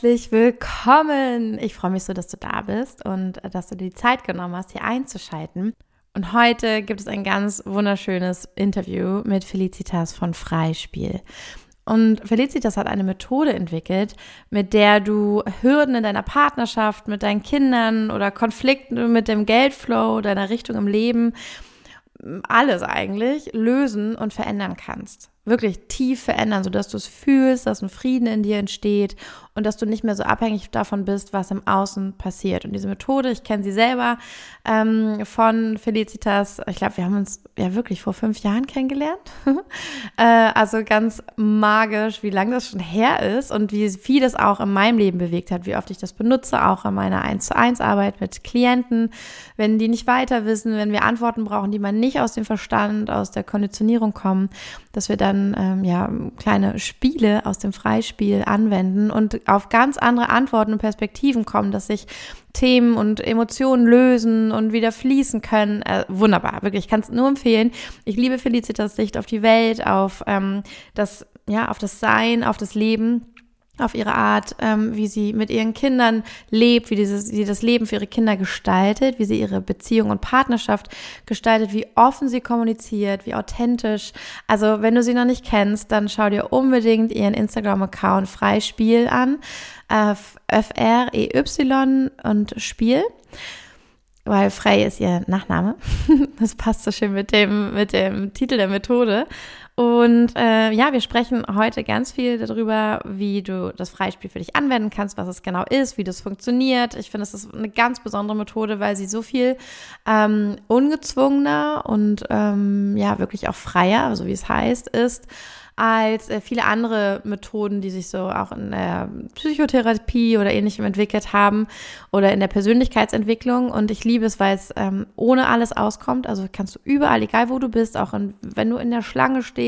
herzlich willkommen. Ich freue mich so, dass du da bist und äh, dass du dir die Zeit genommen hast, hier einzuschalten. Und heute gibt es ein ganz wunderschönes Interview mit Felicitas von Freispiel. Und Felicitas hat eine Methode entwickelt, mit der du Hürden in deiner Partnerschaft, mit deinen Kindern oder Konflikte mit dem Geldflow, deiner Richtung im Leben, alles eigentlich lösen und verändern kannst wirklich tief verändern, sodass du es fühlst, dass ein Frieden in dir entsteht und dass du nicht mehr so abhängig davon bist, was im Außen passiert. Und diese Methode, ich kenne sie selber ähm, von Felicitas, ich glaube, wir haben uns ja wirklich vor fünf Jahren kennengelernt. äh, also ganz magisch, wie lange das schon her ist und wie viel das auch in meinem Leben bewegt hat, wie oft ich das benutze, auch in meiner 1 zu 1 Arbeit mit Klienten, wenn die nicht weiter wissen, wenn wir Antworten brauchen, die man nicht aus dem Verstand, aus der Konditionierung kommen, dass wir dann ähm, ja kleine Spiele aus dem Freispiel anwenden und auf ganz andere Antworten und Perspektiven kommen, dass sich Themen und Emotionen lösen und wieder fließen können. Äh, wunderbar, wirklich, ich kann es nur empfehlen. Ich liebe Felicitas Sicht auf die Welt, auf ähm, das, ja, auf das Sein, auf das Leben auf ihre Art, ähm, wie sie mit ihren Kindern lebt, wie sie das Leben für ihre Kinder gestaltet, wie sie ihre Beziehung und Partnerschaft gestaltet, wie offen sie kommuniziert, wie authentisch. Also wenn du sie noch nicht kennst, dann schau dir unbedingt ihren Instagram-Account Freispiel an, äh, F-R-E-Y und Spiel weil Frei ist ihr Nachname. Das passt so schön mit dem, mit dem Titel der Methode. Und äh, ja, wir sprechen heute ganz viel darüber, wie du das Freispiel für dich anwenden kannst, was es genau ist, wie das funktioniert. Ich finde, es ist eine ganz besondere Methode, weil sie so viel ähm, ungezwungener und ähm, ja, wirklich auch freier, so wie es heißt, ist als äh, viele andere Methoden, die sich so auch in der Psychotherapie oder ähnlichem entwickelt haben oder in der Persönlichkeitsentwicklung. Und ich liebe es, weil es ähm, ohne alles auskommt. Also kannst du überall, egal wo du bist, auch in, wenn du in der Schlange stehst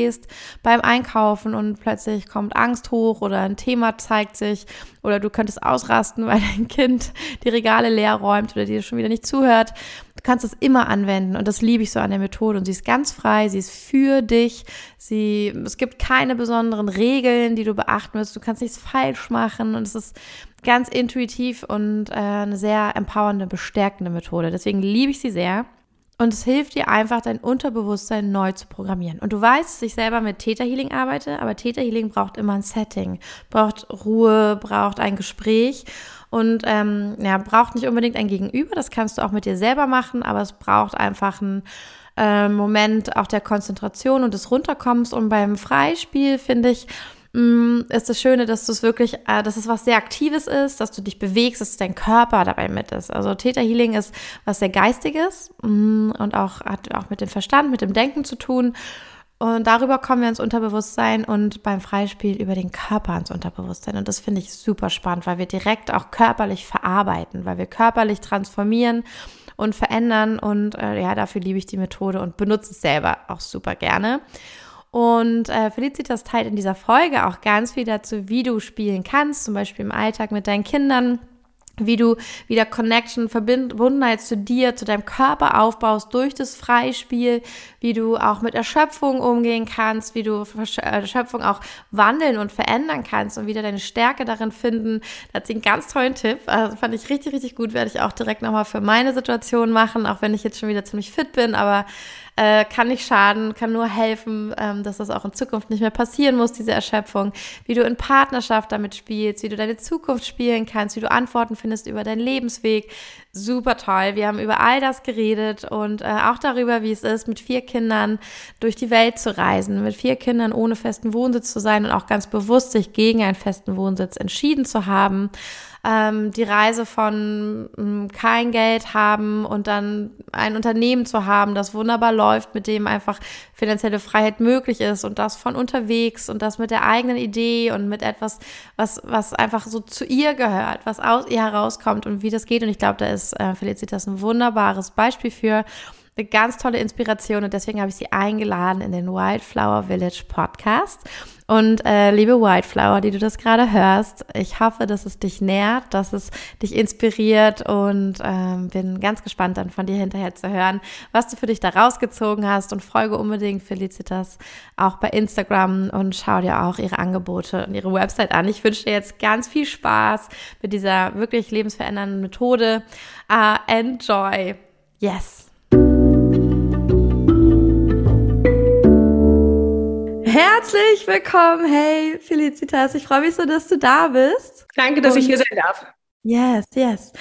beim Einkaufen und plötzlich kommt Angst hoch oder ein Thema zeigt sich oder du könntest ausrasten, weil dein Kind die Regale leer räumt oder dir schon wieder nicht zuhört. Du kannst es immer anwenden und das liebe ich so an der Methode und sie ist ganz frei, sie ist für dich. Sie, es gibt keine besonderen Regeln, die du beachten musst. Du kannst nichts falsch machen und es ist ganz intuitiv und äh, eine sehr empowernde, bestärkende Methode. Deswegen liebe ich sie sehr. Und es hilft dir einfach, dein Unterbewusstsein neu zu programmieren. Und du weißt, dass ich selber mit Theta Healing arbeite, aber Theta Healing braucht immer ein Setting, braucht Ruhe, braucht ein Gespräch und ähm, ja, braucht nicht unbedingt ein Gegenüber. Das kannst du auch mit dir selber machen, aber es braucht einfach einen äh, Moment auch der Konzentration und des Runterkommens. Und beim Freispiel finde ich, ist das Schöne, dass du es wirklich, äh, dass es was sehr Aktives ist, dass du dich bewegst, dass dein Körper dabei mit ist. Also Theta Healing ist was sehr Geistiges mm, und auch hat auch mit dem Verstand, mit dem Denken zu tun. Und darüber kommen wir ins Unterbewusstsein und beim Freispiel über den Körper ins Unterbewusstsein. Und das finde ich super spannend, weil wir direkt auch körperlich verarbeiten, weil wir körperlich transformieren und verändern. Und äh, ja, dafür liebe ich die Methode und benutze es selber auch super gerne. Und äh, Felicitas teilt in dieser Folge auch ganz viel dazu, wie du spielen kannst, zum Beispiel im Alltag mit deinen Kindern wie du wieder Connection, Verbundenheit zu dir, zu deinem Körper aufbaust durch das Freispiel, wie du auch mit Erschöpfung umgehen kannst, wie du Erschöpfung auch wandeln und verändern kannst und wieder deine Stärke darin finden. Da hat sie einen ganz tollen Tipp, also fand ich richtig, richtig gut, werde ich auch direkt nochmal für meine Situation machen, auch wenn ich jetzt schon wieder ziemlich fit bin, aber äh, kann nicht schaden, kann nur helfen, ähm, dass das auch in Zukunft nicht mehr passieren muss, diese Erschöpfung, wie du in Partnerschaft damit spielst, wie du deine Zukunft spielen kannst, wie du Antworten findest über deinen Lebensweg. Super toll. Wir haben über all das geredet und äh, auch darüber, wie es ist, mit vier Kindern durch die Welt zu reisen, mit vier Kindern ohne festen Wohnsitz zu sein und auch ganz bewusst sich gegen einen festen Wohnsitz entschieden zu haben ähm, die Reise von ähm, kein Geld haben und dann ein Unternehmen zu haben, das wunderbar läuft, mit dem einfach finanzielle Freiheit möglich ist und das von unterwegs und das mit der eigenen Idee und mit etwas, was, was einfach so zu ihr gehört, was aus ihr herauskommt und wie das geht. Und ich glaube, da ist äh, Felicitas ein wunderbares Beispiel für. Eine ganz tolle Inspiration und deswegen habe ich sie eingeladen in den Wildflower Village Podcast. Und äh, liebe Wildflower, die du das gerade hörst, ich hoffe, dass es dich nährt, dass es dich inspiriert und ähm, bin ganz gespannt dann von dir hinterher zu hören, was du für dich da rausgezogen hast und folge unbedingt Felicitas auch bei Instagram und schau dir auch ihre Angebote und ihre Website an. Ich wünsche dir jetzt ganz viel Spaß mit dieser wirklich lebensverändernden Methode. Uh, enjoy. Yes. Herzlich willkommen. Hey, Felicitas. Ich freue mich so, dass du da bist. Danke, dass Und ich hier sein darf. Yes, yes.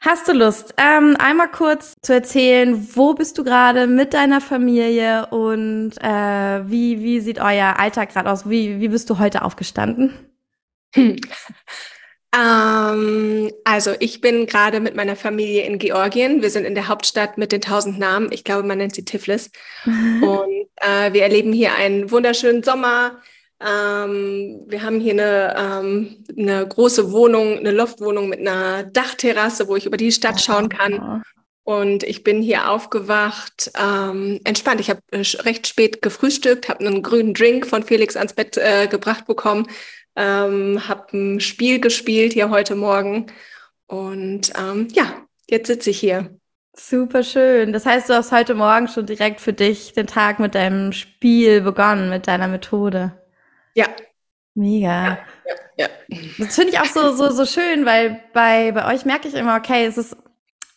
Hast du Lust, ähm, einmal kurz zu erzählen, wo bist du gerade mit deiner Familie und äh, wie, wie sieht euer Alltag gerade aus? Wie, wie bist du heute aufgestanden? Hm. Ähm, also ich bin gerade mit meiner Familie in Georgien. Wir sind in der Hauptstadt mit den tausend Namen. Ich glaube, man nennt sie Tiflis. Und äh, wir erleben hier einen wunderschönen Sommer. Ähm, wir haben hier eine, ähm, eine große Wohnung, eine Loftwohnung mit einer Dachterrasse, wo ich über die Stadt schauen kann. Und ich bin hier aufgewacht, ähm, entspannt. Ich habe äh, recht spät gefrühstückt, habe einen grünen Drink von Felix ans Bett äh, gebracht bekommen ähm, habe ein Spiel gespielt hier heute Morgen und ähm, ja, jetzt sitze ich hier. Super schön. Das heißt, du hast heute Morgen schon direkt für dich den Tag mit deinem Spiel begonnen, mit deiner Methode. Ja. Mega. Ja, ja, ja. Das finde ich auch so, so, so schön, weil bei, bei euch merke ich immer, okay, es ist,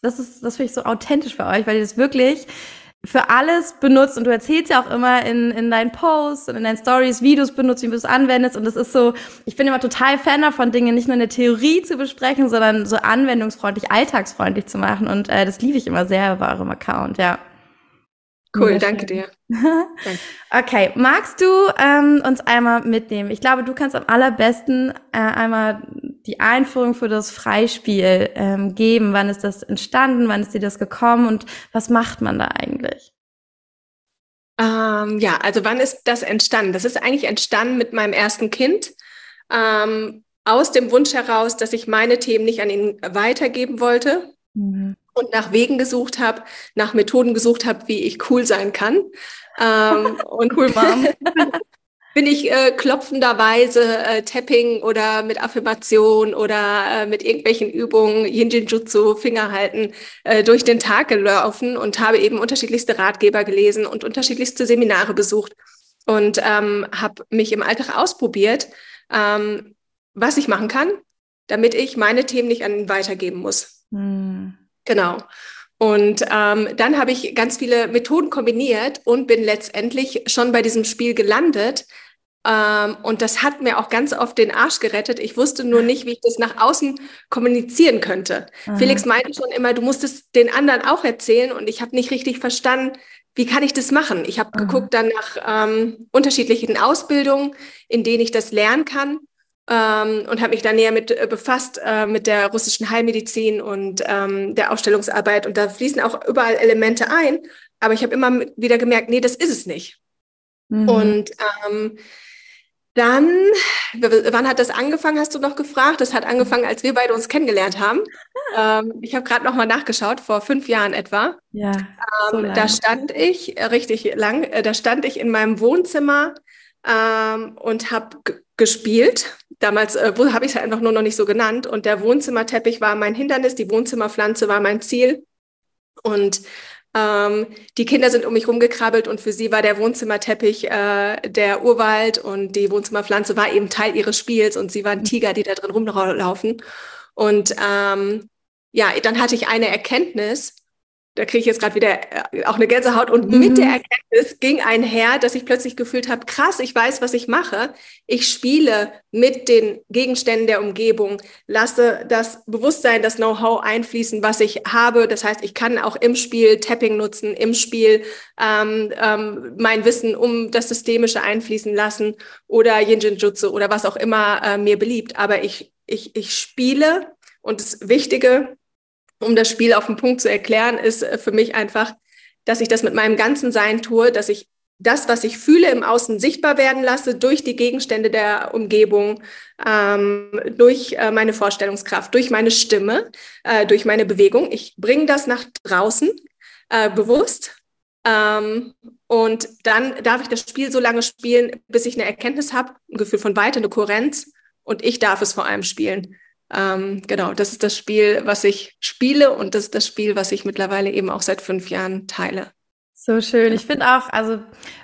das ist, das finde ich so authentisch für euch, weil ihr das wirklich für alles benutzt und du erzählst ja auch immer in, in deinen Posts und in deinen Stories, wie du es benutzt, wie du es anwendest und das ist so, ich bin immer total Fan davon, Dinge nicht nur in der Theorie zu besprechen, sondern so anwendungsfreundlich, alltagsfreundlich zu machen und äh, das liebe ich immer sehr bei eurem Account, ja. Cool, danke dir. okay, magst du ähm, uns einmal mitnehmen? Ich glaube, du kannst am allerbesten äh, einmal die Einführung für das Freispiel ähm, geben. Wann ist das entstanden? Wann ist dir das gekommen? Und was macht man da eigentlich? Ähm, ja, also wann ist das entstanden? Das ist eigentlich entstanden mit meinem ersten Kind. Ähm, aus dem Wunsch heraus, dass ich meine Themen nicht an ihn weitergeben wollte. Mhm und nach Wegen gesucht habe, nach Methoden gesucht habe, wie ich cool sein kann. Ähm, und cool, Mom. bin ich äh, klopfenderweise äh, Tapping oder mit Affirmation oder äh, mit irgendwelchen Übungen, Yin-Jin-Jutsu, Finger halten, äh, durch den Tag gelaufen und habe eben unterschiedlichste Ratgeber gelesen und unterschiedlichste Seminare besucht und ähm, habe mich im Alltag ausprobiert, ähm, was ich machen kann, damit ich meine Themen nicht an ihn weitergeben muss. Hm. Genau. Und ähm, dann habe ich ganz viele Methoden kombiniert und bin letztendlich schon bei diesem Spiel gelandet. Ähm, und das hat mir auch ganz oft den Arsch gerettet. Ich wusste nur nicht, wie ich das nach außen kommunizieren könnte. Mhm. Felix meinte schon immer, du musst es den anderen auch erzählen. Und ich habe nicht richtig verstanden, wie kann ich das machen? Ich habe mhm. geguckt dann nach ähm, unterschiedlichen Ausbildungen, in denen ich das lernen kann ähm, und habe mich da näher mit äh, befasst äh, mit der russischen Heilmedizin und ähm, der Ausstellungsarbeit. Und da fließen auch überall Elemente ein. Aber ich habe immer wieder gemerkt, nee, das ist es nicht. Mhm. Und ähm, dann, wann hat das angefangen, hast du noch gefragt? Das hat angefangen, als wir beide uns kennengelernt haben. Ähm, ich habe gerade noch mal nachgeschaut, vor fünf Jahren etwa. Ja, so ähm, da stand ich, äh, richtig lang, äh, da stand ich in meinem Wohnzimmer ähm, und habe gespielt. Damals äh, habe ich es halt einfach nur noch nicht so genannt. Und der Wohnzimmerteppich war mein Hindernis, die Wohnzimmerpflanze war mein Ziel. Und ähm, die Kinder sind um mich rumgekrabbelt und für sie war der Wohnzimmerteppich äh, der Urwald und die Wohnzimmerpflanze war eben Teil ihres Spiels und sie waren mhm. Tiger, die da drin rumlaufen. Und ähm, ja, dann hatte ich eine Erkenntnis, da kriege ich jetzt gerade wieder äh, auch eine Gänsehaut. Und mhm. mit der Erkenntnis ging einher, dass ich plötzlich gefühlt habe, krass, ich weiß, was ich mache. Ich spiele mit den Gegenständen der Umgebung, lasse das Bewusstsein, das Know-how einfließen, was ich habe. Das heißt, ich kann auch im Spiel Tapping nutzen, im Spiel ähm, ähm, mein Wissen um das Systemische einfließen lassen oder Yin-Jin-Jutsu oder was auch immer äh, mir beliebt. Aber ich, ich, ich spiele und das Wichtige, um das Spiel auf den Punkt zu erklären, ist äh, für mich einfach, dass ich das mit meinem ganzen Sein tue, dass ich das, was ich fühle, im Außen sichtbar werden lasse durch die Gegenstände der Umgebung, ähm, durch äh, meine Vorstellungskraft, durch meine Stimme, äh, durch meine Bewegung. Ich bringe das nach draußen äh, bewusst Ähm, und dann darf ich das Spiel so lange spielen, bis ich eine Erkenntnis habe, ein Gefühl von Weite, eine Kohärenz. Und ich darf es vor allem spielen. Ähm, genau, das ist das Spiel, was ich spiele und das ist das Spiel, was ich mittlerweile eben auch seit fünf Jahren teile. So schön. Ich finde auch, also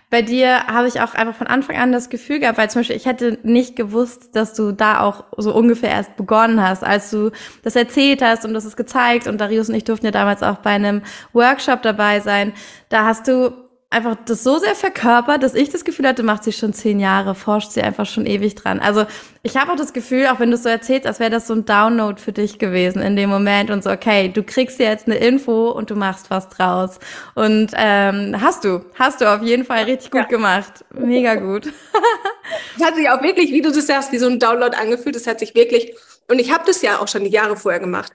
bei dir habe ich auch einfach von Anfang an das Gefühl gehabt, weil zum Beispiel ich hätte nicht gewusst, dass du da auch so ungefähr erst begonnen hast, als du das erzählt hast und das ist gezeigt und Darius und ich durften ja damals auch bei einem Workshop dabei sein. Da hast du einfach das so sehr verkörpert, dass ich das Gefühl hatte, macht sie schon zehn Jahre, forscht sie einfach schon ewig dran. Also ich habe auch das Gefühl, auch wenn du es so erzählst, als wäre das so ein Download für dich gewesen in dem Moment und so, okay, du kriegst jetzt eine Info und du machst was draus. Und ähm, hast du, hast du auf jeden Fall richtig gut ja. gemacht. Mega gut. das hat sich auch wirklich, wie du das sagst, wie so ein Download angefühlt. Das hat sich wirklich, und ich habe das ja auch schon die Jahre vorher gemacht.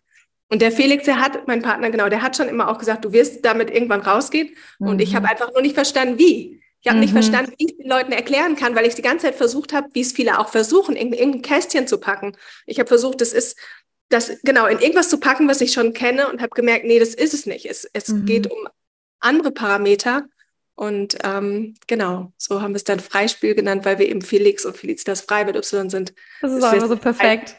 Und der Felix, der hat, mein Partner, genau, der hat schon immer auch gesagt, du wirst damit irgendwann rausgehen. Mhm. Und ich habe mhm. einfach nur nicht verstanden, wie. Ich habe mhm. nicht verstanden, wie ich es den Leuten erklären kann, weil ich die ganze Zeit versucht habe, wie es viele auch versuchen, in irgendein Kästchen zu packen. Ich habe versucht, das ist, das genau in irgendwas zu packen, was ich schon kenne und habe gemerkt, nee, das ist es nicht. Es, es mhm. geht um andere Parameter. Und ähm, genau, so haben wir es dann Freispiel genannt, weil wir eben Felix und Felicitas frei mit Y sind. Das ist einfach so perfekt.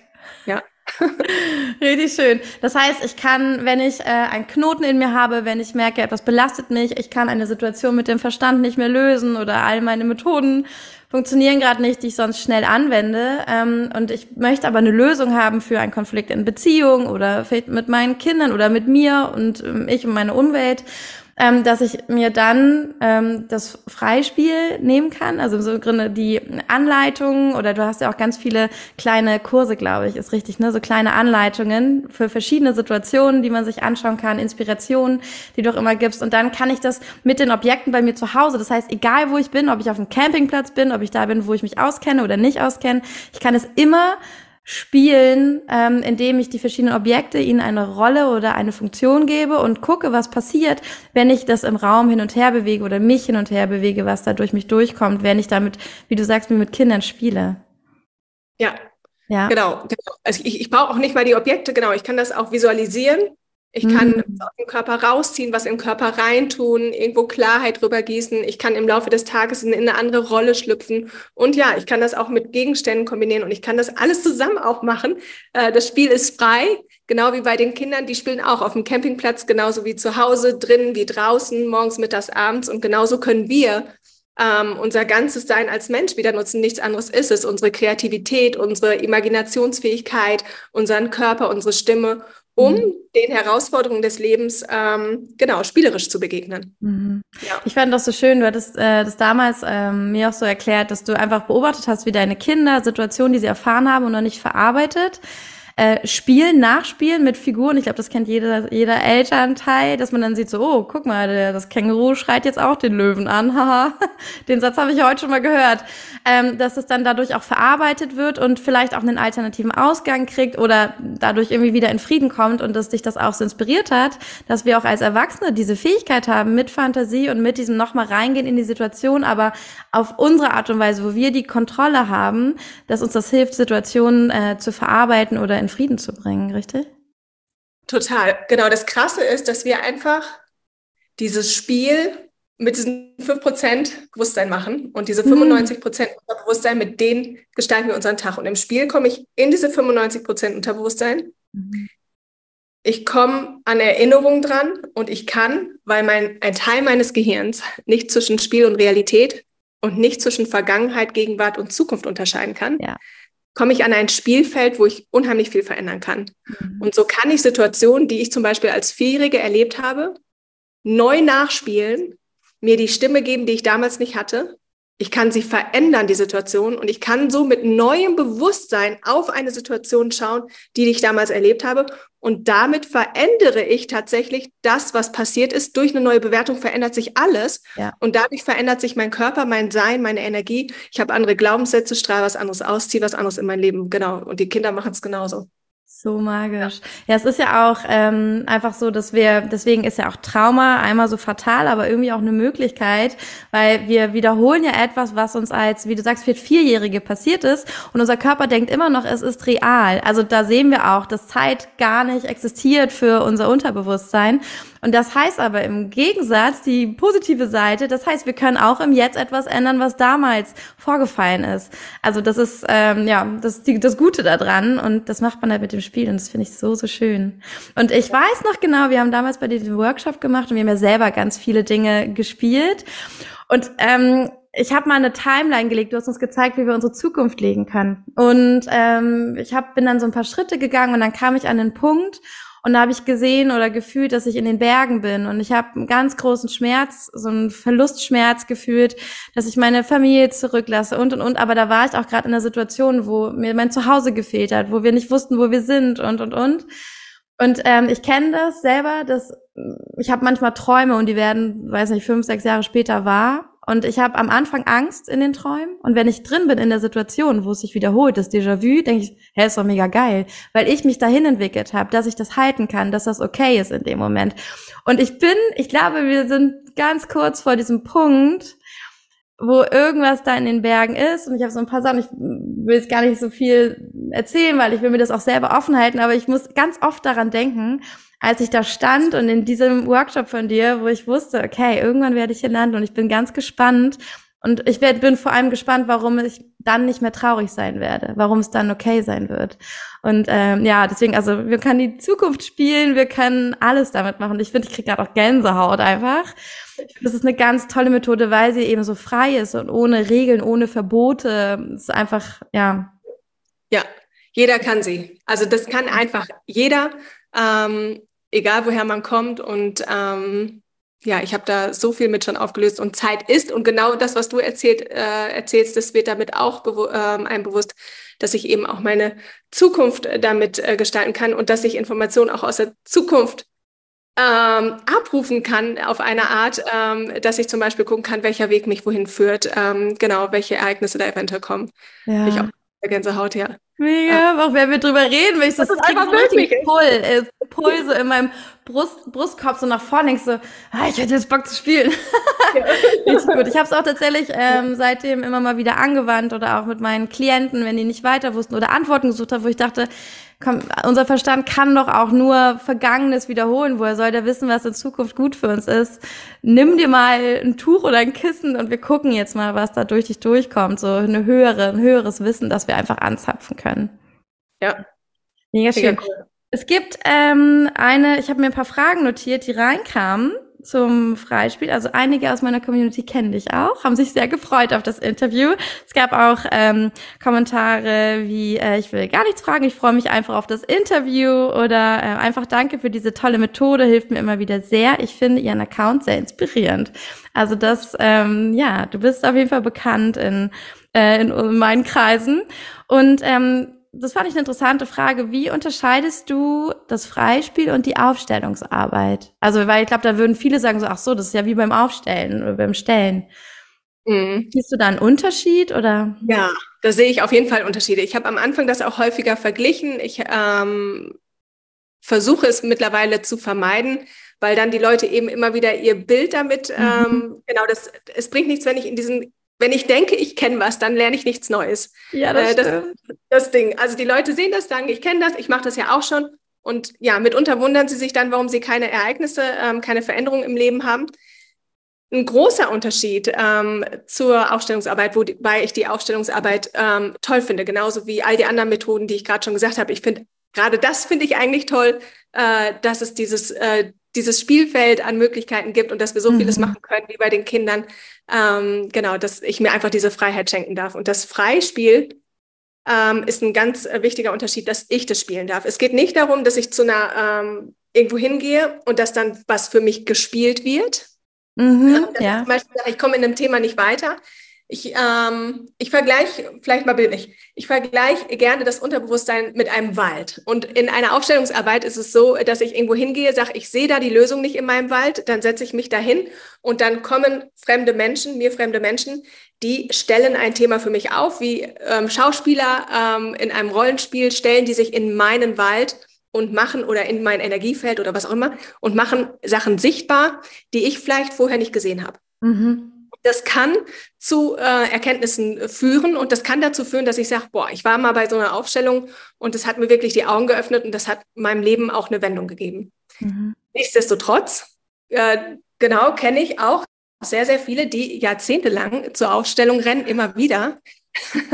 Richtig schön. Das heißt, ich kann, wenn ich äh, einen Knoten in mir habe, wenn ich merke, etwas belastet mich, ich kann eine Situation mit dem Verstand nicht mehr lösen oder all meine Methoden funktionieren gerade nicht, die ich sonst schnell anwende. Ähm, und ich möchte aber eine Lösung haben für einen Konflikt in Beziehung oder vielleicht mit meinen Kindern oder mit mir und ähm, ich und meine Umwelt ähm, dass ich mir dann ähm, das Freispiel nehmen kann, also so Grunde die Anleitungen oder du hast ja auch ganz viele kleine Kurse, glaube ich, ist richtig, ne? So kleine Anleitungen für verschiedene Situationen, die man sich anschauen kann, Inspirationen, die du auch immer gibst. Und dann kann ich das mit den Objekten bei mir zu Hause. Das heißt, egal wo ich bin, ob ich auf einem Campingplatz bin, ob ich da bin, wo ich mich auskenne oder nicht auskenne, ich kann es immer spielen, ähm, indem ich die verschiedenen Objekte ihnen eine Rolle oder eine Funktion gebe und gucke, was passiert, wenn ich das im Raum hin und her bewege oder mich hin und her bewege, was da durch mich durchkommt, wenn ich damit, wie du sagst, mir mit Kindern spiele. Ja. Ja. Genau, genau. Also ich, ich brauche auch nicht mal die Objekte, genau. Ich kann das auch visualisieren ich kann mhm. aus dem Körper rausziehen, was im Körper reintun, irgendwo Klarheit drüber gießen. Ich kann im Laufe des Tages in eine andere Rolle schlüpfen. Und ja, ich kann das auch mit Gegenständen kombinieren und ich kann das alles zusammen auch machen. Äh, das Spiel ist frei, genau wie bei den Kindern. Die spielen auch auf dem Campingplatz, genauso wie zu Hause, drinnen wie draußen, morgens, mittags, abends. Und genauso können wir ähm, unser ganzes Sein als Mensch wieder nutzen. Nichts anderes ist es. Unsere Kreativität, unsere Imaginationsfähigkeit, unseren Körper, unsere Stimme um mhm. den Herausforderungen des Lebens ähm, genau spielerisch zu begegnen. Mhm. Ja. Ich fand das so schön, du hattest äh, das damals ähm, mir auch so erklärt, dass du einfach beobachtet hast, wie deine Kinder Situationen, die sie erfahren haben und noch nicht verarbeitet, äh, spielen, nachspielen mit Figuren. Ich glaube, das kennt jeder, jeder Elternteil, dass man dann sieht so, oh, guck mal, der, das Känguru schreit jetzt auch den Löwen an. Haha, den Satz habe ich heute schon mal gehört. Ähm, dass es dann dadurch auch verarbeitet wird und vielleicht auch einen alternativen Ausgang kriegt oder dadurch irgendwie wieder in Frieden kommt und dass dich das auch so inspiriert hat, dass wir auch als Erwachsene diese Fähigkeit haben, mit Fantasie und mit diesem nochmal reingehen in die Situation, aber auf unsere Art und Weise, wo wir die Kontrolle haben, dass uns das hilft, Situationen äh, zu verarbeiten oder in Frieden zu bringen, richtig? Total. Genau. Das Krasse ist, dass wir einfach dieses Spiel mit diesem 5% Bewusstsein machen und diese 95% mhm. Unterbewusstsein, mit denen gestalten wir unseren Tag. Und im Spiel komme ich in diese 95% Unterbewusstsein. Mhm. Ich komme an Erinnerungen dran und ich kann, weil mein, ein Teil meines Gehirns nicht zwischen Spiel und Realität und nicht zwischen Vergangenheit, Gegenwart und Zukunft unterscheiden kann, ja komme ich an ein Spielfeld, wo ich unheimlich viel verändern kann. Mhm. Und so kann ich Situationen, die ich zum Beispiel als Vierjährige erlebt habe, neu nachspielen, mir die Stimme geben, die ich damals nicht hatte ich kann sie verändern, die Situation, und ich kann so mit neuem Bewusstsein auf eine Situation schauen, die ich damals erlebt habe. Und damit verändere ich tatsächlich das, was passiert ist. Durch eine neue Bewertung verändert sich alles. Ja. Und dadurch verändert sich mein Körper, mein Sein, meine Energie. Ich habe andere Glaubenssätze, strahle was anderes aus, ziehe was anderes in mein Leben. Genau. Und die Kinder machen es genauso. So magisch. Ja. ja, es ist ja auch ähm, einfach so, dass wir, deswegen ist ja auch Trauma einmal so fatal, aber irgendwie auch eine Möglichkeit, weil wir wiederholen ja etwas, was uns als, wie du sagst, für Vierjährige passiert ist und unser Körper denkt immer noch, es ist real. Also da sehen wir auch, dass Zeit gar nicht existiert für unser Unterbewusstsein. Und das heißt aber im Gegensatz, die positive Seite, das heißt, wir können auch im Jetzt etwas ändern, was damals vorgefallen ist. Also das ist ähm, ja das, die, das Gute daran und das macht man halt mit dem Spiel und das finde ich so, so schön. Und ich weiß noch genau, wir haben damals bei dir den Workshop gemacht und wir haben ja selber ganz viele Dinge gespielt. Und ähm, ich habe mal eine Timeline gelegt, du hast uns gezeigt, wie wir unsere Zukunft legen können. Und ähm, ich hab, bin dann so ein paar Schritte gegangen und dann kam ich an den Punkt und da habe ich gesehen oder gefühlt, dass ich in den Bergen bin und ich habe einen ganz großen Schmerz, so einen Verlustschmerz gefühlt, dass ich meine Familie zurücklasse und und und. Aber da war ich auch gerade in einer Situation, wo mir mein Zuhause gefehlt hat, wo wir nicht wussten, wo wir sind und und und. Und ähm, ich kenne das selber, dass ich habe manchmal Träume und die werden, weiß nicht, fünf, sechs Jahre später wahr. Und ich habe am Anfang Angst in den Träumen. Und wenn ich drin bin in der Situation, wo es sich wiederholt, das Déjà-vu, denke ich, hä, ist doch mega geil. Weil ich mich dahin entwickelt habe, dass ich das halten kann, dass das okay ist in dem Moment. Und ich bin, ich glaube, wir sind ganz kurz vor diesem Punkt, wo irgendwas da in den Bergen ist. Und ich habe so ein paar Sachen, ich will jetzt gar nicht so viel erzählen, weil ich will mir das auch selber offen halten, aber ich muss ganz oft daran denken, als ich da stand und in diesem Workshop von dir, wo ich wusste, okay, irgendwann werde ich hier landen und ich bin ganz gespannt. Und ich werd, bin vor allem gespannt, warum ich dann nicht mehr traurig sein werde, warum es dann okay sein wird. Und ähm, ja, deswegen, also wir können die Zukunft spielen, wir können alles damit machen. Ich finde, ich kriege gerade auch Gänsehaut einfach. Das ist eine ganz tolle Methode, weil sie eben so frei ist und ohne Regeln, ohne Verbote. Es ist einfach, ja. Ja, jeder kann sie. Also das kann einfach jeder ähm, egal woher man kommt. Und ähm, ja, ich habe da so viel mit schon aufgelöst und Zeit ist und genau das, was du erzählt, äh, erzählst, das wird damit auch bewu einem bewusst, dass ich eben auch meine Zukunft damit äh, gestalten kann und dass ich Informationen auch aus der Zukunft ähm, abrufen kann auf eine Art, ähm, dass ich zum Beispiel gucken kann, welcher Weg mich wohin führt, ähm, genau, welche Ereignisse da eventuell kommen. Ja. Gänsehaut, ja. Mega, auch wenn wir drüber reden, wenn ich das, das kriege so richtig Pull, äh, Pull so in meinem Brust, Brustkorb so nach vorne, denkst so, ah, ich hätte jetzt Bock zu spielen. Richtig gut. Ich habe es auch tatsächlich ähm, seitdem immer mal wieder angewandt oder auch mit meinen Klienten, wenn die nicht weiter wussten oder Antworten gesucht haben, wo ich dachte, unser Verstand kann doch auch nur Vergangenes wiederholen. Woher soll der wissen, was in Zukunft gut für uns ist? Nimm dir mal ein Tuch oder ein Kissen und wir gucken jetzt mal, was da durch dich durchkommt. So eine höhere, ein höheres Wissen, dass wir einfach anzapfen können. Ja. Mega schön. Cool. Es gibt ähm, eine, ich habe mir ein paar Fragen notiert, die reinkamen zum Freispiel. Also einige aus meiner Community kennen dich auch, haben sich sehr gefreut auf das Interview. Es gab auch ähm, Kommentare wie, äh, ich will gar nichts fragen, ich freue mich einfach auf das Interview oder äh, einfach danke für diese tolle Methode, hilft mir immer wieder sehr. Ich finde Ihren Account sehr inspirierend. Also das, ähm, ja, du bist auf jeden Fall bekannt in, äh, in meinen Kreisen. Und ähm, das fand ich eine interessante Frage. Wie unterscheidest du das Freispiel und die Aufstellungsarbeit? Also, weil ich glaube, da würden viele sagen so, ach so, das ist ja wie beim Aufstellen oder beim Stellen. Mhm. Siehst du da einen Unterschied oder? Ja, da sehe ich auf jeden Fall Unterschiede. Ich habe am Anfang das auch häufiger verglichen. Ich ähm, versuche es mittlerweile zu vermeiden, weil dann die Leute eben immer wieder ihr Bild damit, mhm. ähm, genau, das, es bringt nichts, wenn ich in diesen wenn ich denke, ich kenne was, dann lerne ich nichts Neues. Ja, das, äh, das, das Ding. Also die Leute sehen das, sagen, ich kenne das, ich mache das ja auch schon. Und ja, mitunter wundern sie sich dann, warum sie keine Ereignisse, ähm, keine Veränderungen im Leben haben. Ein großer Unterschied ähm, zur Aufstellungsarbeit, wobei ich die Aufstellungsarbeit ähm, toll finde, genauso wie all die anderen Methoden, die ich gerade schon gesagt habe. Ich finde, gerade das finde ich eigentlich toll, äh, dass es dieses, äh, dieses Spielfeld an Möglichkeiten gibt und dass wir so mhm. vieles machen können wie bei den Kindern. Ähm, genau, dass ich mir einfach diese Freiheit schenken darf. Und das Freispiel ähm, ist ein ganz äh, wichtiger Unterschied, dass ich das spielen darf. Es geht nicht darum, dass ich zu einer ähm, irgendwo hingehe und dass dann was für mich gespielt wird. Mhm, ja. Zum Beispiel, ich komme in einem Thema nicht weiter, ich, ähm, ich vergleiche, vielleicht mal bildlich, ich vergleiche gerne das Unterbewusstsein mit einem Wald. Und in einer Aufstellungsarbeit ist es so, dass ich irgendwo hingehe, sage, ich sehe da die Lösung nicht in meinem Wald, dann setze ich mich dahin und dann kommen fremde Menschen, mir fremde Menschen, die stellen ein Thema für mich auf, wie ähm, Schauspieler ähm, in einem Rollenspiel stellen die sich in meinen Wald und machen oder in mein Energiefeld oder was auch immer und machen Sachen sichtbar, die ich vielleicht vorher nicht gesehen habe. Mhm. Das kann zu äh, Erkenntnissen führen und das kann dazu führen, dass ich sage, boah, ich war mal bei so einer Aufstellung und das hat mir wirklich die Augen geöffnet und das hat meinem Leben auch eine Wendung gegeben. Mhm. Nichtsdestotrotz äh, genau, kenne ich auch sehr, sehr viele, die jahrzehntelang zur Aufstellung rennen, immer wieder.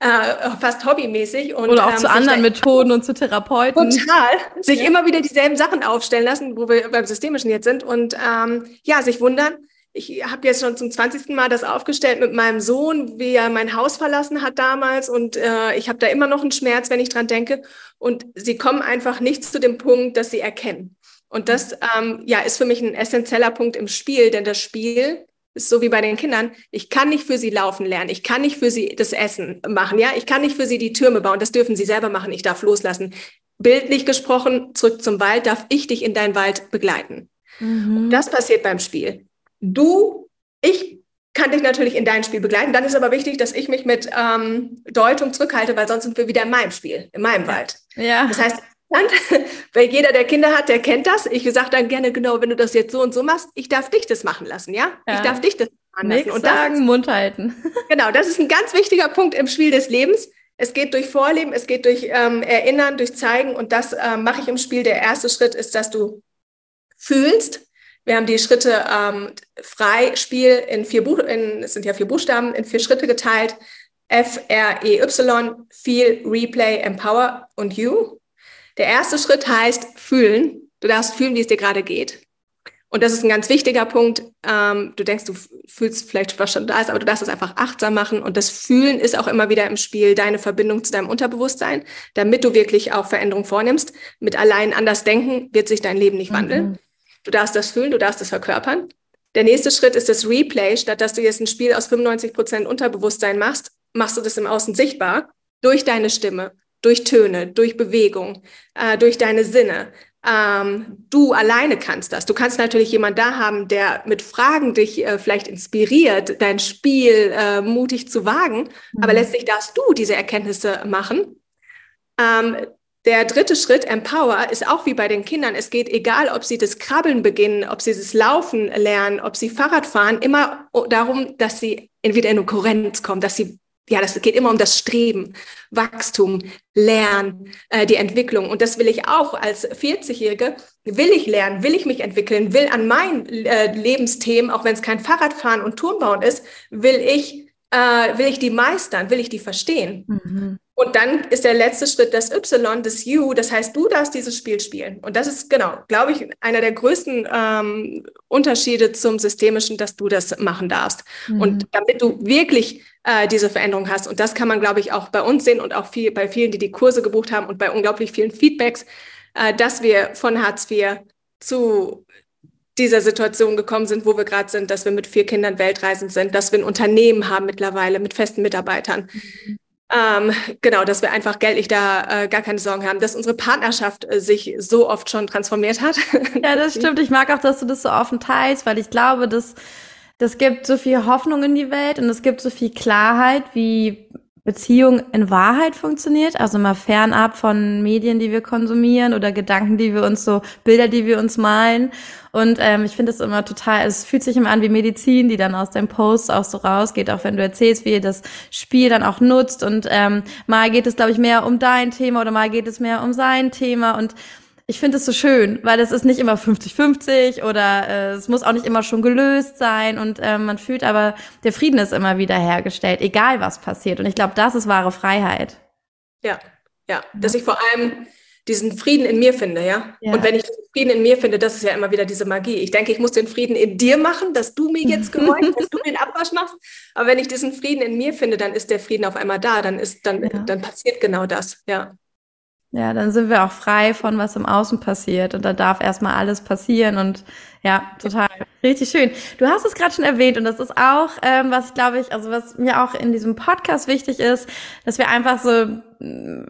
äh, fast hobbymäßig. Und, Oder auch ähm, zu anderen Methoden und zu Therapeuten. Total. Sich ja. immer wieder dieselben Sachen aufstellen lassen, wo wir beim Systemischen jetzt sind. Und ähm, ja, sich wundern. Ich habe jetzt schon zum 20. Mal das aufgestellt mit meinem Sohn, wie er mein Haus verlassen hat damals. Und äh, ich habe da immer noch einen Schmerz, wenn ich dran denke. Und sie kommen einfach nicht zu dem Punkt, dass sie erkennen. Und das ähm, ja, ist für mich ein essentieller Punkt im Spiel, denn das Spiel ist so wie bei den Kindern. Ich kann nicht für sie laufen lernen. Ich kann nicht für sie das Essen machen. Ja, ich kann nicht für sie die Türme bauen. Das dürfen sie selber machen. Ich darf loslassen. Bildlich gesprochen, zurück zum Wald, darf ich dich in deinen Wald begleiten. Mhm. Das passiert beim Spiel. Du, ich kann dich natürlich in dein Spiel begleiten. Dann ist aber wichtig, dass ich mich mit ähm, Deutung zurückhalte, weil sonst sind wir wieder in meinem Spiel, in meinem Wald. Ja. Das heißt, weil jeder, der Kinder hat, der kennt das. Ich sage dann gerne, genau, wenn du das jetzt so und so machst, ich darf dich das machen lassen, ja? ja. Ich darf dich das machen lassen. Nichts und sagen, ist, Mund halten. Genau, das ist ein ganz wichtiger Punkt im Spiel des Lebens. Es geht durch Vorleben, es geht durch ähm, Erinnern, durch Zeigen und das ähm, mache ich im Spiel. Der erste Schritt ist, dass du fühlst. Wir haben die Schritte ähm, Freispiel in vier Buch, in, es sind ja vier Buchstaben, in vier Schritte geteilt. F, R, E, Y, Feel, Replay, Empower und You. Der erste Schritt heißt fühlen. Du darfst fühlen, wie es dir gerade geht. Und das ist ein ganz wichtiger Punkt. Ähm, du denkst, du fühlst vielleicht, was schon da ist, aber du darfst es einfach achtsam machen. Und das Fühlen ist auch immer wieder im Spiel deine Verbindung zu deinem Unterbewusstsein, damit du wirklich auch Veränderungen vornimmst. Mit allein anders denken wird sich dein Leben nicht wandeln. Mhm. Du darfst das fühlen, du darfst es verkörpern. Der nächste Schritt ist das Replay. Statt dass du jetzt ein Spiel aus 95 Prozent Unterbewusstsein machst, machst du das im Außen sichtbar durch deine Stimme, durch Töne, durch Bewegung, äh, durch deine Sinne. Ähm, du alleine kannst das. Du kannst natürlich jemand da haben, der mit Fragen dich äh, vielleicht inspiriert, dein Spiel äh, mutig zu wagen. Mhm. Aber letztlich darfst du diese Erkenntnisse machen. Ähm, der dritte Schritt, Empower, ist auch wie bei den Kindern. Es geht egal, ob sie das Krabbeln beginnen, ob sie das Laufen lernen, ob sie Fahrrad fahren, immer darum, dass sie entweder in eine Kohärenz kommen, dass sie ja, das geht immer um das Streben, Wachstum, Lernen, äh, die Entwicklung. Und das will ich auch als 40-Jährige. Will ich lernen, will ich mich entwickeln, will an meinen äh, Lebensthemen, auch wenn es kein Fahrradfahren und Turmbauen ist, will ich, äh, will ich die meistern, will ich die verstehen. Mhm. Und dann ist der letzte Schritt das Y, das U. Das heißt, du darfst dieses Spiel spielen. Und das ist, genau, glaube ich, einer der größten ähm, Unterschiede zum Systemischen, dass du das machen darfst. Mhm. Und damit du wirklich äh, diese Veränderung hast. Und das kann man, glaube ich, auch bei uns sehen und auch viel, bei vielen, die die Kurse gebucht haben und bei unglaublich vielen Feedbacks, äh, dass wir von Hartz IV zu dieser Situation gekommen sind, wo wir gerade sind, dass wir mit vier Kindern weltreisend sind, dass wir ein Unternehmen haben mittlerweile mit festen Mitarbeitern. Mhm ähm, genau, dass wir einfach geldlich da äh, gar keine Sorgen haben, dass unsere Partnerschaft äh, sich so oft schon transformiert hat. Ja, das stimmt. Ich mag auch, dass du das so offen teilst, weil ich glaube, dass das gibt so viel Hoffnung in die Welt und es gibt so viel Klarheit, wie Beziehung in Wahrheit funktioniert, also mal fernab von Medien, die wir konsumieren oder Gedanken, die wir uns so, Bilder, die wir uns malen. Und ähm, ich finde es immer total, es fühlt sich immer an wie Medizin, die dann aus deinem Post auch so rausgeht, auch wenn du erzählst, wie ihr das Spiel dann auch nutzt. Und ähm, mal geht es, glaube ich, mehr um dein Thema oder mal geht es mehr um sein Thema. Und ich finde es so schön, weil es ist nicht immer 50-50 oder äh, es muss auch nicht immer schon gelöst sein und äh, man fühlt aber, der Frieden ist immer wieder hergestellt, egal was passiert. Und ich glaube, das ist wahre Freiheit. Ja, ja, dass ich vor allem diesen Frieden in mir finde, ja? ja. Und wenn ich diesen Frieden in mir finde, das ist ja immer wieder diese Magie. Ich denke, ich muss den Frieden in dir machen, dass du mir jetzt gehorchst, dass du den Abwasch machst. Aber wenn ich diesen Frieden in mir finde, dann ist der Frieden auf einmal da, dann ist, dann, ja. dann passiert genau das, ja. Ja, dann sind wir auch frei von was im Außen passiert und da darf erstmal alles passieren und ja, total. Richtig schön. Du hast es gerade schon erwähnt und das ist auch, ähm, was ich glaube ich, also was mir auch in diesem Podcast wichtig ist, dass wir einfach so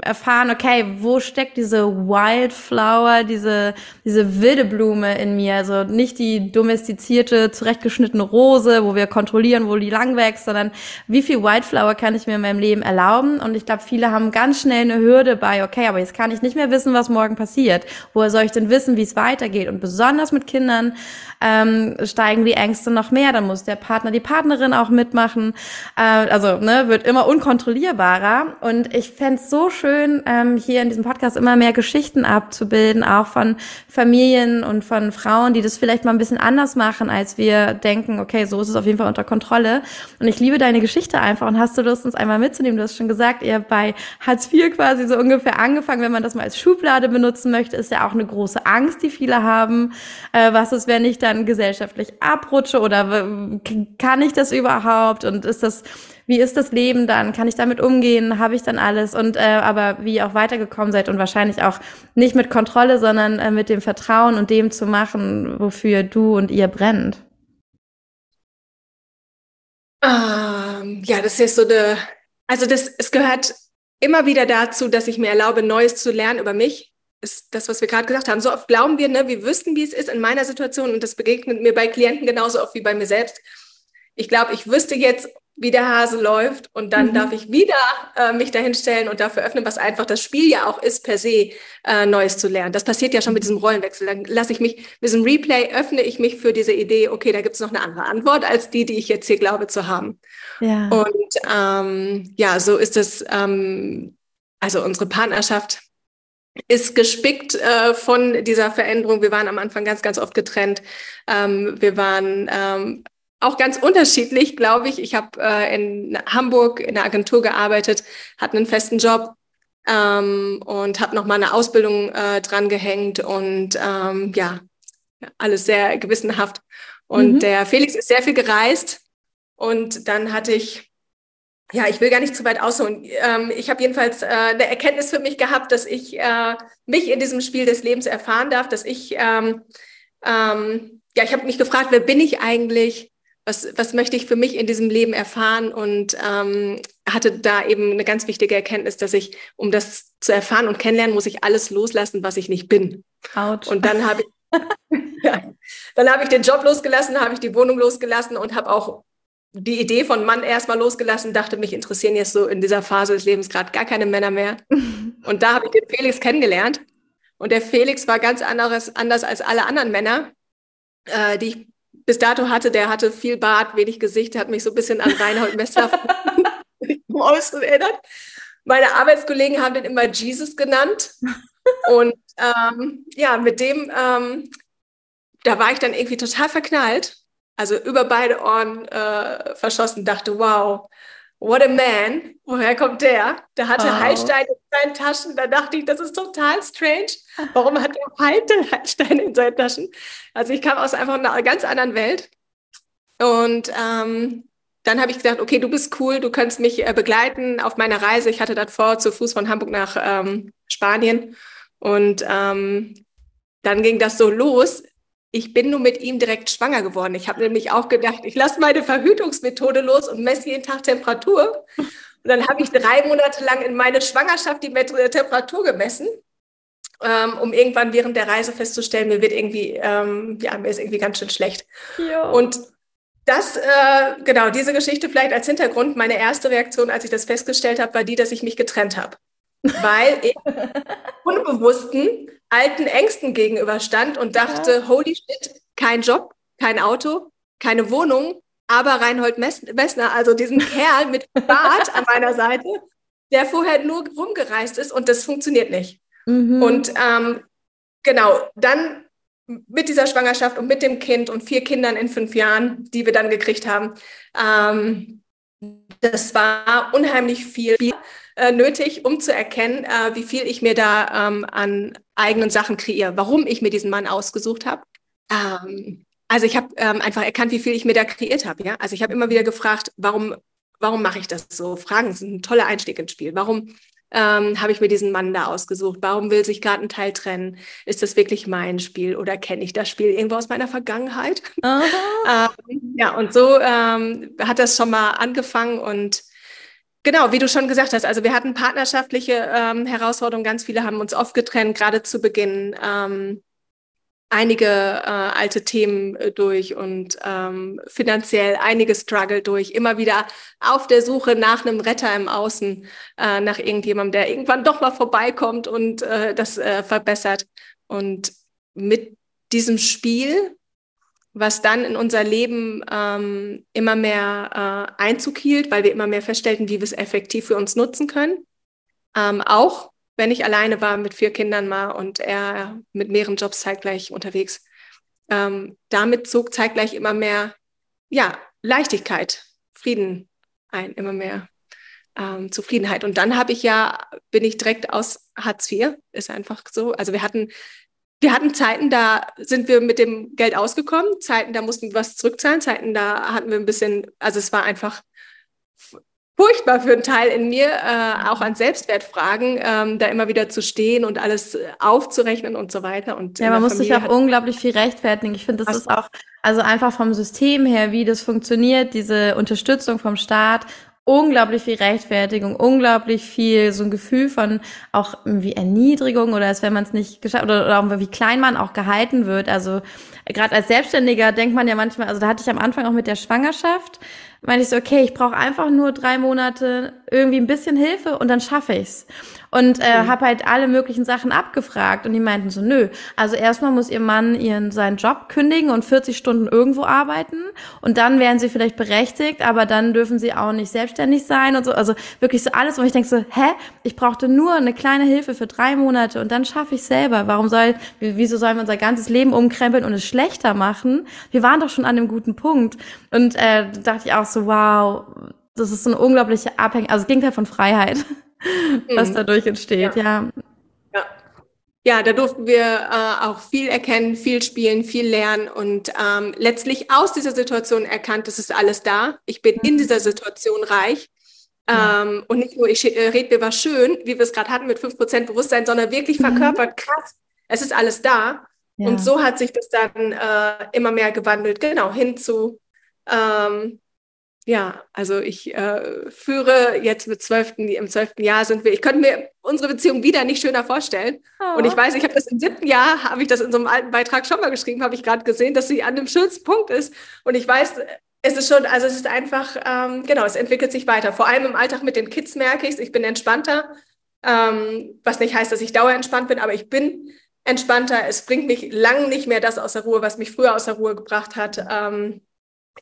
erfahren, okay, wo steckt diese Wildflower, diese, diese wilde Blume in mir? Also nicht die domestizierte, zurechtgeschnittene Rose, wo wir kontrollieren, wo die lang wächst, sondern wie viel Wildflower kann ich mir in meinem Leben erlauben? Und ich glaube, viele haben ganz schnell eine Hürde bei, okay, aber jetzt kann ich nicht mehr wissen, was morgen passiert. Woher soll ich denn wissen, wie es weitergeht? Und besonders mit Kindern, ähm, steigen die Ängste noch mehr, dann muss der Partner, die Partnerin auch mitmachen. Äh, also ne, wird immer unkontrollierbarer. Und ich fände so schön, ähm, hier in diesem Podcast immer mehr Geschichten abzubilden, auch von Familien und von Frauen, die das vielleicht mal ein bisschen anders machen, als wir denken, okay, so ist es auf jeden Fall unter Kontrolle. Und ich liebe deine Geschichte einfach und hast du Lust, uns einmal mitzunehmen? Du hast schon gesagt, ihr bei Hartz IV quasi so ungefähr angefangen, wenn man das mal als Schublade benutzen möchte, ist ja auch eine große Angst, die viele haben. Äh, was ist, wenn ich da dann gesellschaftlich abrutsche oder kann ich das überhaupt und ist das wie ist das Leben dann? Kann ich damit umgehen? Habe ich dann alles? Und äh, aber wie ihr auch weitergekommen seid und wahrscheinlich auch nicht mit Kontrolle, sondern äh, mit dem Vertrauen und dem zu machen, wofür du und ihr brennt. Ähm, ja, das ist so eine, also das, es gehört immer wieder dazu, dass ich mir erlaube, Neues zu lernen über mich ist das, was wir gerade gesagt haben. So oft glauben wir, ne, wir wüssten, wie es ist in meiner Situation und das begegnet mir bei Klienten genauso oft wie bei mir selbst. Ich glaube, ich wüsste jetzt, wie der Hase läuft und dann mhm. darf ich wieder äh, mich dahinstellen und dafür öffnen, was einfach das Spiel ja auch ist, per se äh, Neues zu lernen. Das passiert ja schon mit diesem Rollenwechsel. Dann lasse ich mich, mit diesem Replay öffne ich mich für diese Idee, okay, da gibt es noch eine andere Antwort als die, die ich jetzt hier glaube zu haben. Ja. Und ähm, ja, so ist es, ähm, also unsere Partnerschaft ist gespickt äh, von dieser Veränderung. Wir waren am Anfang ganz, ganz oft getrennt. Ähm, wir waren ähm, auch ganz unterschiedlich, glaube ich. Ich habe äh, in Hamburg in der Agentur gearbeitet, hatte einen festen Job ähm, und habe noch mal eine Ausbildung äh, dran gehängt und ähm, ja, alles sehr gewissenhaft. Und mhm. der Felix ist sehr viel gereist und dann hatte ich ja, ich will gar nicht zu weit ausholen. Ähm, ich habe jedenfalls äh, eine Erkenntnis für mich gehabt, dass ich äh, mich in diesem Spiel des Lebens erfahren darf, dass ich, ähm, ähm, ja, ich habe mich gefragt, wer bin ich eigentlich? Was, was möchte ich für mich in diesem Leben erfahren? Und ähm, hatte da eben eine ganz wichtige Erkenntnis, dass ich, um das zu erfahren und kennenlernen, muss ich alles loslassen, was ich nicht bin. Out. Und dann habe ich, ja, dann habe ich den Job losgelassen, habe ich die Wohnung losgelassen und habe auch die Idee von Mann erstmal losgelassen, dachte, mich interessieren jetzt so in dieser Phase des Lebens gerade gar keine Männer mehr. Und da habe ich den Felix kennengelernt. Und der Felix war ganz anderes, anders als alle anderen Männer, äh, die ich bis dato hatte. Der hatte viel Bart, wenig Gesicht, hat mich so ein bisschen an Reinhold Messer erinnert. Meine Arbeitskollegen haben den immer Jesus genannt. Und ähm, ja, mit dem, ähm, da war ich dann irgendwie total verknallt also über beide Ohren äh, verschossen, dachte, wow, what a man, woher kommt der? Der hatte oh. Heilsteine in seinen Taschen, da dachte ich, das ist total strange. Warum hat er Heilsteine in seinen Taschen? Also ich kam aus einfach einer ganz anderen Welt. Und ähm, dann habe ich gedacht, okay, du bist cool, du kannst mich äh, begleiten auf meiner Reise. Ich hatte dann vor, zu Fuß von Hamburg nach ähm, Spanien. Und ähm, dann ging das so los ich bin nur mit ihm direkt schwanger geworden. Ich habe nämlich auch gedacht, ich lasse meine Verhütungsmethode los und messe jeden Tag Temperatur. Und dann habe ich drei Monate lang in meine Schwangerschaft die Temperatur gemessen, ähm, um irgendwann während der Reise festzustellen, mir wird irgendwie, ähm, ja, mir ist irgendwie ganz schön schlecht. Jo. Und das, äh, genau, diese Geschichte vielleicht als Hintergrund. Meine erste Reaktion, als ich das festgestellt habe, war die, dass ich mich getrennt habe. Weil ich unbewussten alten Ängsten gegenüberstand und dachte, ja. holy shit, kein Job, kein Auto, keine Wohnung, aber Reinhold Messner, also diesen Kerl mit Bart an meiner Seite, der vorher nur rumgereist ist und das funktioniert nicht. Mhm. Und ähm, genau, dann mit dieser Schwangerschaft und mit dem Kind und vier Kindern in fünf Jahren, die wir dann gekriegt haben, ähm, das war unheimlich viel äh, nötig, um zu erkennen, äh, wie viel ich mir da ähm, an eigenen Sachen kreiere, warum ich mir diesen Mann ausgesucht habe. Ähm, also ich habe ähm, einfach erkannt, wie viel ich mir da kreiert habe. Ja? Also ich habe immer wieder gefragt, warum, warum mache ich das so? Fragen sind ein toller Einstieg ins Spiel. Warum ähm, habe ich mir diesen Mann da ausgesucht? Warum will sich gerade ein Teil trennen? Ist das wirklich mein Spiel oder kenne ich das Spiel irgendwo aus meiner Vergangenheit? ähm, ja, und so ähm, hat das schon mal angefangen und Genau, wie du schon gesagt hast, also wir hatten partnerschaftliche ähm, Herausforderungen, ganz viele haben uns oft getrennt, gerade zu Beginn. Ähm, einige äh, alte Themen äh, durch und ähm, finanziell einige Struggle durch, immer wieder auf der Suche nach einem Retter im Außen, äh, nach irgendjemandem, der irgendwann doch mal vorbeikommt und äh, das äh, verbessert. Und mit diesem Spiel was dann in unser Leben ähm, immer mehr äh, Einzug hielt, weil wir immer mehr feststellten, wie wir es effektiv für uns nutzen können. Ähm, auch wenn ich alleine war mit vier Kindern mal und er mit mehreren Jobs zeitgleich unterwegs. Ähm, damit zog zeitgleich immer mehr ja, Leichtigkeit, Frieden ein, immer mehr ähm, Zufriedenheit. Und dann habe ich ja, bin ich direkt aus Hartz IV, ist einfach so. Also wir hatten, wir hatten Zeiten, da sind wir mit dem Geld ausgekommen, Zeiten, da mussten wir was zurückzahlen, Zeiten, da hatten wir ein bisschen, also es war einfach furchtbar für einen Teil in mir, äh, auch an Selbstwertfragen, ähm, da immer wieder zu stehen und alles aufzurechnen und so weiter. Und ja, man muss sich auch unglaublich viel rechtfertigen. Ich finde, das ist auch, also einfach vom System her, wie das funktioniert, diese Unterstützung vom Staat unglaublich viel Rechtfertigung, unglaublich viel so ein Gefühl von auch irgendwie Erniedrigung oder als wenn man es nicht geschafft oder, oder wie klein man auch gehalten wird. Also gerade als Selbstständiger denkt man ja manchmal, also da hatte ich am Anfang auch mit der Schwangerschaft, meinte ich so, okay, ich brauche einfach nur drei Monate irgendwie ein bisschen Hilfe und dann schaffe ich's. Und äh, mhm. habe halt alle möglichen Sachen abgefragt und die meinten so, nö. Also erstmal muss ihr Mann ihren seinen Job kündigen und 40 Stunden irgendwo arbeiten und dann wären sie vielleicht berechtigt, aber dann dürfen sie auch nicht selbstständig sein und so. Also wirklich so alles, wo ich denke so, hä, ich brauchte nur eine kleine Hilfe für drei Monate und dann schaffe ich selber. Warum soll, wieso sollen wir unser ganzes Leben umkrempeln und es schlechter machen? Wir waren doch schon an dem guten Punkt. Und äh, dachte ich auch so, wow, das ist so eine unglaubliche Abhängigkeit, also das Gegenteil von Freiheit was mhm. dadurch entsteht, ja. ja. ja. da durften wir äh, auch viel erkennen, viel spielen, viel lernen und ähm, letztlich aus dieser Situation erkannt, es ist alles da. Ich bin in mhm. dieser Situation reich. Ähm, und nicht nur, ich äh, rede mir was schön, wie wir es gerade hatten mit 5% Bewusstsein, sondern wirklich mhm. verkörpert, krass, es ist alles da. Ja. Und so hat sich das dann äh, immer mehr gewandelt, genau, hin zu, ähm, ja, also ich äh, führe jetzt mit zwölften, im zwölften Jahr sind wir, ich könnte mir unsere Beziehung wieder nicht schöner vorstellen. Oh. Und ich weiß, ich habe das im siebten Jahr, habe ich das in so einem alten Beitrag schon mal geschrieben, habe ich gerade gesehen, dass sie an dem schönsten Punkt ist. Und ich weiß, es ist schon, also es ist einfach, ähm, genau, es entwickelt sich weiter. Vor allem im Alltag mit den Kids merke ich es, ich bin entspannter, ähm, was nicht heißt, dass ich dauerentspannt bin, aber ich bin entspannter. Es bringt mich lang nicht mehr das aus der Ruhe, was mich früher aus der Ruhe gebracht hat. Ähm,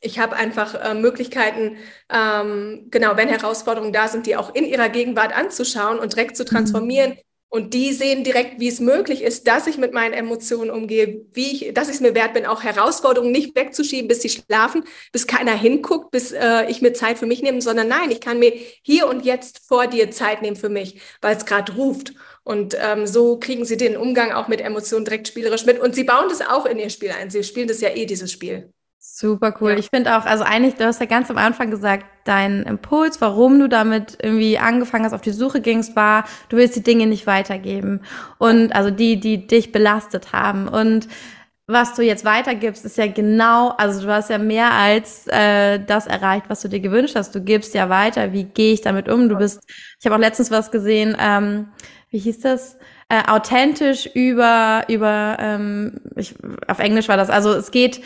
ich habe einfach äh, Möglichkeiten, ähm, genau, wenn Herausforderungen da sind, die auch in ihrer Gegenwart anzuschauen und direkt zu transformieren. Mhm. Und die sehen direkt, wie es möglich ist, dass ich mit meinen Emotionen umgehe, wie ich, dass ich es mir wert bin, auch Herausforderungen nicht wegzuschieben, bis sie schlafen, bis keiner hinguckt, bis äh, ich mir Zeit für mich nehme, sondern nein, ich kann mir hier und jetzt vor dir Zeit nehmen für mich, weil es gerade ruft. Und ähm, so kriegen sie den Umgang auch mit Emotionen direkt spielerisch mit. Und sie bauen das auch in ihr Spiel ein. Sie spielen das ja eh, dieses Spiel. Super cool. Ja. Ich finde auch, also eigentlich, du hast ja ganz am Anfang gesagt, dein Impuls, warum du damit irgendwie angefangen hast, auf die Suche gingst, war, du willst die Dinge nicht weitergeben. Und also die, die dich belastet haben. Und was du jetzt weitergibst, ist ja genau, also du hast ja mehr als äh, das erreicht, was du dir gewünscht hast. Du gibst ja weiter, wie gehe ich damit um? Du bist, ich habe auch letztens was gesehen, ähm, wie hieß das? Äh, authentisch über, über ähm, ich, auf Englisch war das, also es geht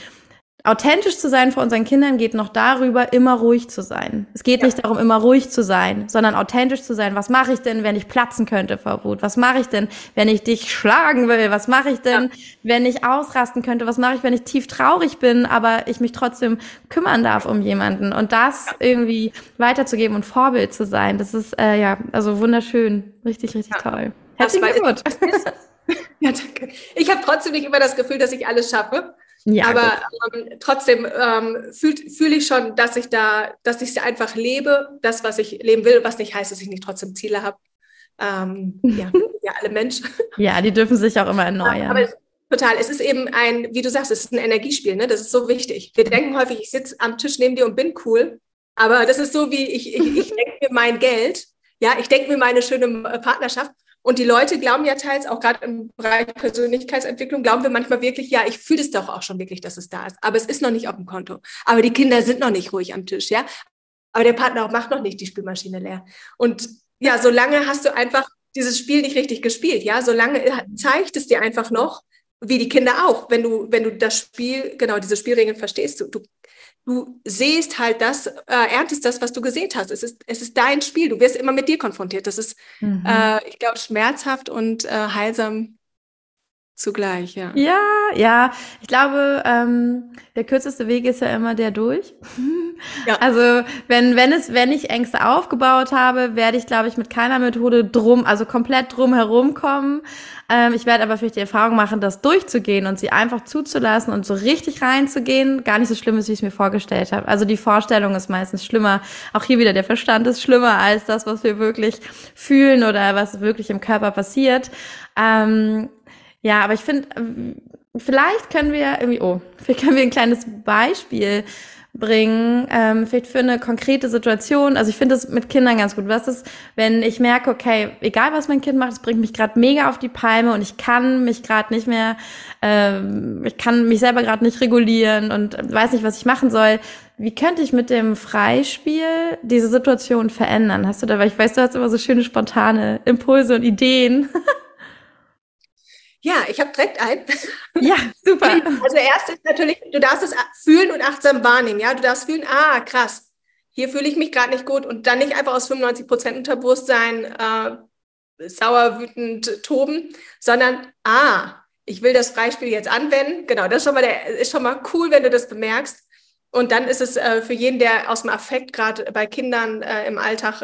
Authentisch zu sein vor unseren Kindern geht noch darüber, immer ruhig zu sein. Es geht ja. nicht darum, immer ruhig zu sein, sondern authentisch zu sein. Was mache ich denn, wenn ich platzen könnte vor Wut? Was mache ich denn, wenn ich dich schlagen will? Was mache ich denn, ja. wenn ich ausrasten könnte? Was mache ich, wenn ich tief traurig bin, aber ich mich trotzdem kümmern darf um jemanden? Und das ja. irgendwie weiterzugeben und Vorbild zu sein, das ist äh, ja also wunderschön, richtig, richtig toll. Herzlichen Glückwunsch. Ja, danke. Ich habe trotzdem nicht immer das Gefühl, dass ich alles schaffe. Ja, aber ähm, trotzdem ähm, fühle fühl ich schon, dass ich da, dass ich einfach lebe, das, was ich leben will, was nicht heißt, dass ich nicht trotzdem Ziele habe. Ähm, ja, ja, alle Menschen. Ja, die dürfen sich auch immer erneuern. Aber es, total. Es ist eben ein, wie du sagst, es ist ein Energiespiel, ne? Das ist so wichtig. Wir denken häufig, ich sitze am Tisch neben dir und bin cool. Aber das ist so wie, ich, ich, ich denke mir mein Geld. Ja, ich denke mir meine schöne äh, Partnerschaft und die Leute glauben ja teils, auch gerade im Bereich Persönlichkeitsentwicklung, glauben wir manchmal wirklich, ja, ich fühle es doch auch schon wirklich, dass es da ist. Aber es ist noch nicht auf dem Konto. Aber die Kinder sind noch nicht ruhig am Tisch, ja. Aber der Partner macht noch nicht die Spülmaschine leer. Und ja, solange hast du einfach dieses Spiel nicht richtig gespielt, ja. Solange zeigt es dir einfach noch, wie die Kinder auch, wenn du, wenn du das Spiel, genau diese Spielregeln verstehst, du, du du siehst halt das, äh, erntest das, was du gesehen hast. Es ist, es ist dein Spiel. Du wirst immer mit dir konfrontiert. Das ist, mhm. äh, ich glaube, schmerzhaft und äh, heilsam zugleich, ja. Ja, ja. Ich glaube, ähm, der kürzeste Weg ist ja immer der durch. Ja. Also wenn, wenn es, wenn ich Ängste aufgebaut habe, werde ich, glaube ich, mit keiner Methode drum, also komplett drum herum kommen. Ähm, ich werde aber vielleicht die Erfahrung machen, das durchzugehen und sie einfach zuzulassen und so richtig reinzugehen, gar nicht so schlimm ist, wie ich es mir vorgestellt habe. Also die Vorstellung ist meistens schlimmer. Auch hier wieder, der Verstand ist schlimmer als das, was wir wirklich fühlen oder was wirklich im Körper passiert. Ähm, ja, aber ich finde, vielleicht können wir irgendwie, oh, vielleicht können wir ein kleines Beispiel bringen, ähm, vielleicht für eine konkrete Situation. Also ich finde das mit Kindern ganz gut. Was ist, wenn ich merke, okay, egal was mein Kind macht, es bringt mich gerade mega auf die Palme und ich kann mich gerade nicht mehr, ähm, ich kann mich selber gerade nicht regulieren und weiß nicht, was ich machen soll. Wie könnte ich mit dem Freispiel diese Situation verändern? Hast du da, weil ich weiß, du hast immer so schöne spontane Impulse und Ideen. Ja, ich habe direkt ein. Ja, super. Also erst ist natürlich, du darfst es fühlen und achtsam wahrnehmen. Ja, du darfst fühlen, ah, krass, hier fühle ich mich gerade nicht gut und dann nicht einfach aus 95 Prozent Unterbewusstsein äh, sauer, wütend, toben, sondern ah, ich will das Freispiel jetzt anwenden. Genau, das ist schon mal, der, ist schon mal cool, wenn du das bemerkst. Und dann ist es äh, für jeden, der aus dem Affekt gerade bei Kindern äh, im Alltag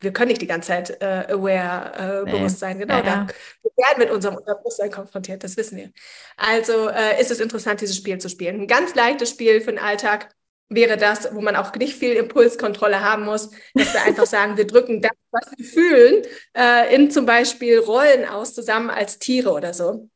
wir können nicht die ganze Zeit äh, aware, äh, nee. bewusst sein. Genau, ja, ja. wir werden mit unserem Unterbewusstsein konfrontiert, das wissen wir. Also äh, ist es interessant, dieses Spiel zu spielen. Ein ganz leichtes Spiel für den Alltag wäre das, wo man auch nicht viel Impulskontrolle haben muss, dass wir einfach sagen, wir drücken das, was wir fühlen, äh, in zum Beispiel Rollen aus, zusammen als Tiere oder so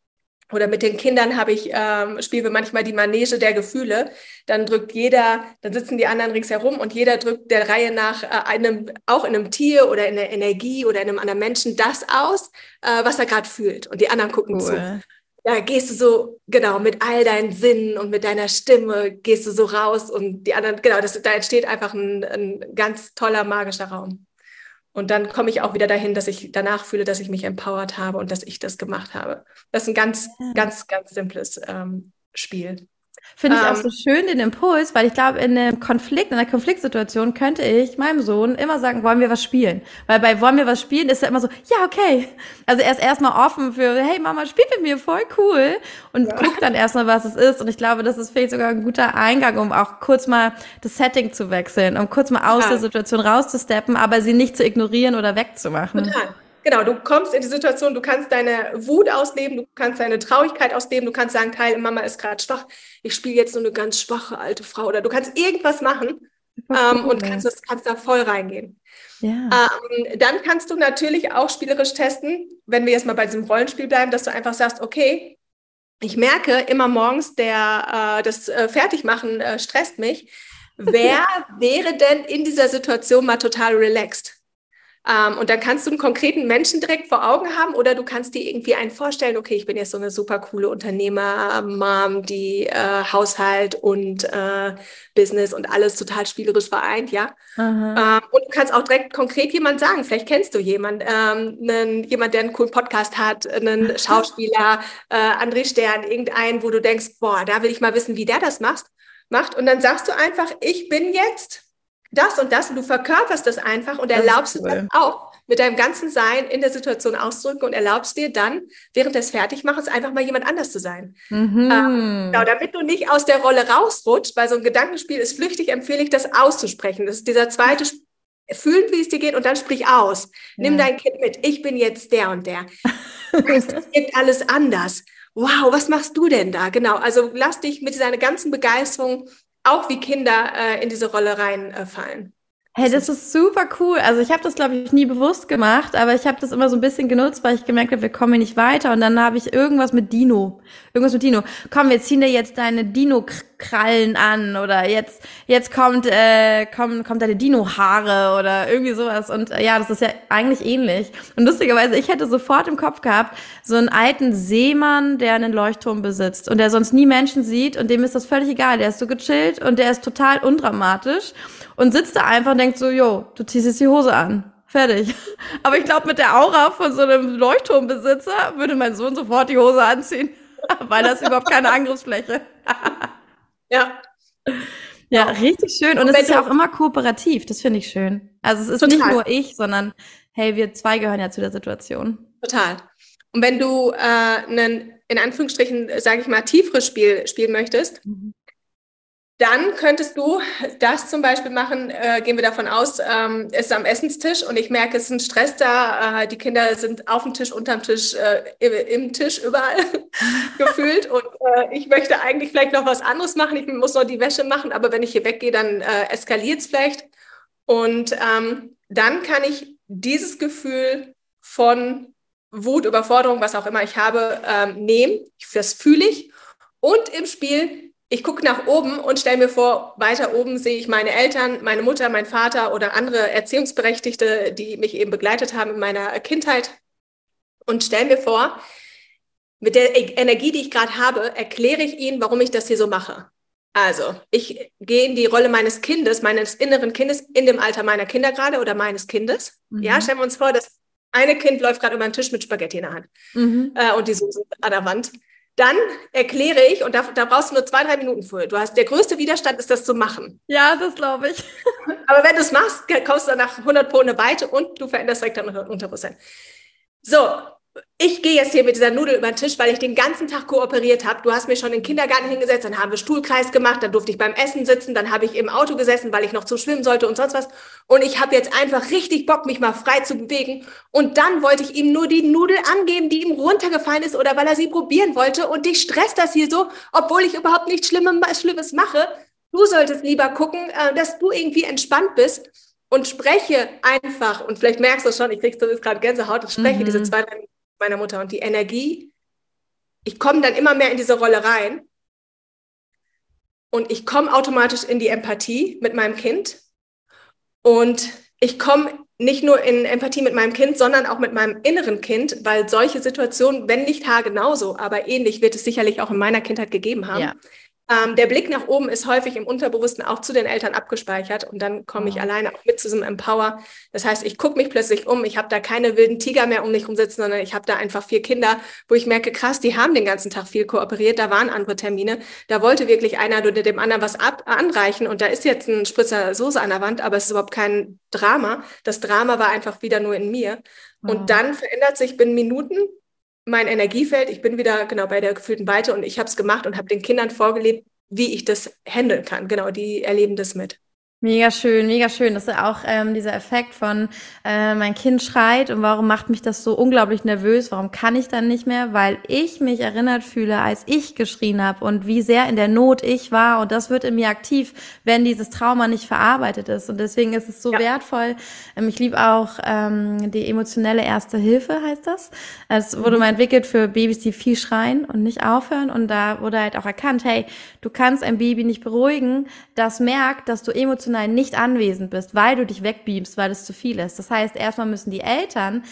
oder mit den Kindern habe ich, ähm, spielen wir manchmal die Manege der Gefühle. Dann drückt jeder, dann sitzen die anderen ringsherum und jeder drückt der Reihe nach äh, einem, auch in einem Tier oder in der Energie oder in einem anderen Menschen das aus, äh, was er gerade fühlt. Und die anderen gucken cool. zu. Da gehst du so, genau, mit all deinen Sinnen und mit deiner Stimme gehst du so raus und die anderen, genau, das, da entsteht einfach ein, ein ganz toller magischer Raum. Und dann komme ich auch wieder dahin, dass ich danach fühle, dass ich mich empowert habe und dass ich das gemacht habe. Das ist ein ganz, ganz, ganz simples ähm, Spiel. Finde ich ähm, auch so schön den Impuls, weil ich glaube, in einem Konflikt, in einer Konfliktsituation könnte ich meinem Sohn immer sagen, wollen wir was spielen? Weil bei wollen wir was spielen ist er immer so, ja, okay. Also er ist erstmal offen für, hey Mama, spiel mit mir, voll cool. Und ja. guckt dann erstmal, was es ist. Und ich glaube, das ist vielleicht sogar ein guter Eingang, um auch kurz mal das Setting zu wechseln, um kurz mal aus ja. der Situation rauszusteppen, aber sie nicht zu ignorieren oder wegzumachen. Total. Genau, du kommst in die Situation, du kannst deine Wut ausleben, du kannst deine Traurigkeit ausleben, du kannst sagen, Teil, Mama ist gerade schwach, ich spiele jetzt nur eine ganz schwache alte Frau oder du kannst irgendwas machen ähm, und kannst, das, kannst da voll reingehen. Ja. Ähm, dann kannst du natürlich auch spielerisch testen, wenn wir jetzt mal bei diesem Rollenspiel bleiben, dass du einfach sagst, okay, ich merke immer morgens, der, äh, das äh, Fertigmachen äh, stresst mich. Wer wäre denn in dieser Situation mal total relaxed? Ähm, und dann kannst du einen konkreten Menschen direkt vor Augen haben oder du kannst dir irgendwie einen vorstellen, okay, ich bin jetzt so eine super coole Unternehmer-Mom, die äh, Haushalt und äh, Business und alles total spielerisch vereint, ja. Ähm, und du kannst auch direkt konkret jemand sagen, vielleicht kennst du jemanden, ähm, einen, jemand, der einen coolen Podcast hat, einen Schauspieler, äh, André Stern, irgendeinen, wo du denkst, boah, da will ich mal wissen, wie der das macht. macht. Und dann sagst du einfach, ich bin jetzt das und das und du verkörperst das einfach und erlaubst cool. dir das auch mit deinem ganzen Sein in der Situation auszudrücken und erlaubst dir dann während des Fertigmachens einfach mal jemand anders zu sein. Mhm. Ähm, genau, damit du nicht aus der Rolle rausrutscht, weil so ein Gedankenspiel ist flüchtig, empfehle ich das auszusprechen. Das ist dieser zweite fühlen, wie es dir geht und dann sprich aus. Ja. Nimm dein Kind mit. Ich bin jetzt der und der. Es wirkt alles anders. Wow, was machst du denn da? Genau. Also lass dich mit deiner ganzen Begeisterung auch wie Kinder äh, in diese Rolle reinfallen. Hey, das ist super cool. Also ich habe das, glaube ich, nie bewusst gemacht, aber ich habe das immer so ein bisschen genutzt, weil ich gemerkt habe, wir kommen hier nicht weiter. Und dann habe ich irgendwas mit Dino. Irgendwas mit Dino. Komm, wir ziehen dir jetzt deine Dino-Krallen an oder jetzt, jetzt kommt, äh, kommt, kommt deine Dino-Haare oder irgendwie sowas. Und äh, ja, das ist ja eigentlich ähnlich. Und lustigerweise, ich hätte sofort im Kopf gehabt, so einen alten Seemann, der einen Leuchtturm besitzt und der sonst nie Menschen sieht und dem ist das völlig egal. Der ist so gechillt und der ist total undramatisch und sitzt da einfach und denkt so, jo, du ziehst jetzt die Hose an. Fertig. Aber ich glaube, mit der Aura von so einem Leuchtturmbesitzer würde mein Sohn sofort die Hose anziehen, weil das überhaupt keine Angriffsfläche. Ja. Ja, richtig schön. Und, und es ist ja auch immer kooperativ. Das finde ich schön. Also es ist total. nicht nur ich, sondern hey, wir zwei gehören ja zu der Situation. Total. Und wenn du äh, einen, in Anführungsstrichen, sage ich mal, tieferes Spiel spielen möchtest, mhm. Dann könntest du das zum Beispiel machen, äh, gehen wir davon aus, ähm, ist am Essenstisch und ich merke, es ist ein Stress da, äh, die Kinder sind auf dem Tisch, unterm Tisch, äh, im Tisch, überall gefühlt und äh, ich möchte eigentlich vielleicht noch was anderes machen, ich muss noch die Wäsche machen, aber wenn ich hier weggehe, dann äh, eskaliert es vielleicht. Und ähm, dann kann ich dieses Gefühl von Wut, Überforderung, was auch immer ich habe, ähm, nehmen, das fühle ich. Und im Spiel ich gucke nach oben und stelle mir vor, weiter oben sehe ich meine Eltern, meine Mutter, mein Vater oder andere Erziehungsberechtigte, die mich eben begleitet haben in meiner Kindheit und stelle mir vor, mit der Energie, die ich gerade habe, erkläre ich ihnen, warum ich das hier so mache. Also, ich gehe in die Rolle meines Kindes, meines inneren Kindes, in dem Alter meiner Kinder gerade oder meines Kindes. Mhm. Ja, stellen wir uns vor, das eine Kind läuft gerade über den Tisch mit Spaghetti in der Hand mhm. äh, und die Soße an der Wand. Dann erkläre ich, und da, da, brauchst du nur zwei, drei Minuten für. Du hast, der größte Widerstand ist, das zu machen. Ja, das glaube ich. Aber wenn du es machst, kommst du danach 100 Pro eine Weite und du veränderst direkt dein Unterbewusstsein. So, ich gehe jetzt hier mit dieser Nudel über den Tisch, weil ich den ganzen Tag kooperiert habe. Du hast mir schon in den Kindergarten hingesetzt, dann haben wir Stuhlkreis gemacht, dann durfte ich beim Essen sitzen, dann habe ich im Auto gesessen, weil ich noch zum Schwimmen sollte und sonst was. Und ich habe jetzt einfach richtig Bock, mich mal frei zu bewegen. Und dann wollte ich ihm nur die Nudel angeben, die ihm runtergefallen ist oder weil er sie probieren wollte. Und dich stresst das hier so, obwohl ich überhaupt nichts Schlimmes mache. Du solltest lieber gucken, äh, dass du irgendwie entspannt bist und spreche einfach. Und vielleicht merkst du schon, ich kriege jetzt gerade Gänsehaut, ich spreche mhm. diese zwei, drei meiner Mutter. Und die Energie, ich komme dann immer mehr in diese Rolle rein. Und ich komme automatisch in die Empathie mit meinem Kind. Und ich komme nicht nur in Empathie mit meinem Kind, sondern auch mit meinem inneren Kind, weil solche Situationen, wenn nicht haargenauso, aber ähnlich wird es sicherlich auch in meiner Kindheit gegeben haben. Ja. Ähm, der Blick nach oben ist häufig im Unterbewussten auch zu den Eltern abgespeichert und dann komme ich alleine auch mit zu diesem Empower. Das heißt, ich gucke mich plötzlich um, ich habe da keine wilden Tiger mehr um mich rumsitzen, sondern ich habe da einfach vier Kinder, wo ich merke, krass, die haben den ganzen Tag viel kooperiert, da waren andere Termine, da wollte wirklich einer oder dem anderen was ab, anreichen und da ist jetzt ein Spritzer Soße an der Wand, aber es ist überhaupt kein Drama. Das Drama war einfach wieder nur in mir. Und dann verändert sich binnen Minuten mein Energiefeld, ich bin wieder genau bei der gefühlten Weite und ich habe es gemacht und habe den Kindern vorgelebt, wie ich das handeln kann. Genau, die erleben das mit. Mega schön, mega schön. Das ist ja auch ähm, dieser Effekt von äh, mein Kind schreit und warum macht mich das so unglaublich nervös? Warum kann ich dann nicht mehr? Weil ich mich erinnert fühle, als ich geschrien habe und wie sehr in der Not ich war. Und das wird in mir aktiv, wenn dieses Trauma nicht verarbeitet ist. Und deswegen ist es so ja. wertvoll. Ähm, ich liebe auch ähm, die emotionelle Erste Hilfe, heißt das. Es wurde mhm. mal entwickelt für Babys, die viel schreien und nicht aufhören. Und da wurde halt auch erkannt, hey, du kannst ein Baby nicht beruhigen, das merkt, dass du emotional emotional nicht anwesend bist, weil du dich wegbeamst, weil es zu viel ist. Das heißt, erstmal müssen die Eltern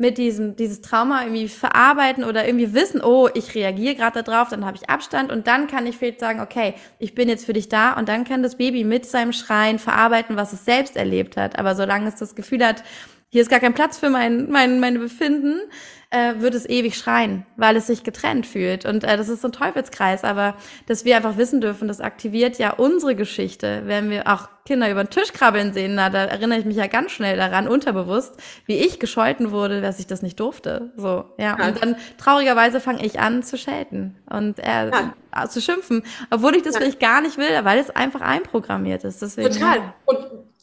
mit diesem dieses Trauma irgendwie verarbeiten oder irgendwie wissen, oh, ich reagiere gerade darauf, dann habe ich Abstand und dann kann ich vielleicht sagen, okay, ich bin jetzt für dich da und dann kann das Baby mit seinem Schreien verarbeiten, was es selbst erlebt hat. Aber solange es das Gefühl hat, hier ist gar kein Platz für mein, mein meine Befinden, äh, wird es ewig schreien, weil es sich getrennt fühlt. Und äh, das ist so ein Teufelskreis, aber dass wir einfach wissen dürfen, das aktiviert ja unsere Geschichte. Wenn wir auch Kinder über den Tisch krabbeln sehen, na, da erinnere ich mich ja ganz schnell daran, unterbewusst, wie ich gescholten wurde, dass ich das nicht durfte. So, ja. ja. Und dann traurigerweise fange ich an zu schelten und äh, ja. zu schimpfen, obwohl ich das ja. vielleicht gar nicht will, weil es einfach einprogrammiert ist. Deswegen, Total. Und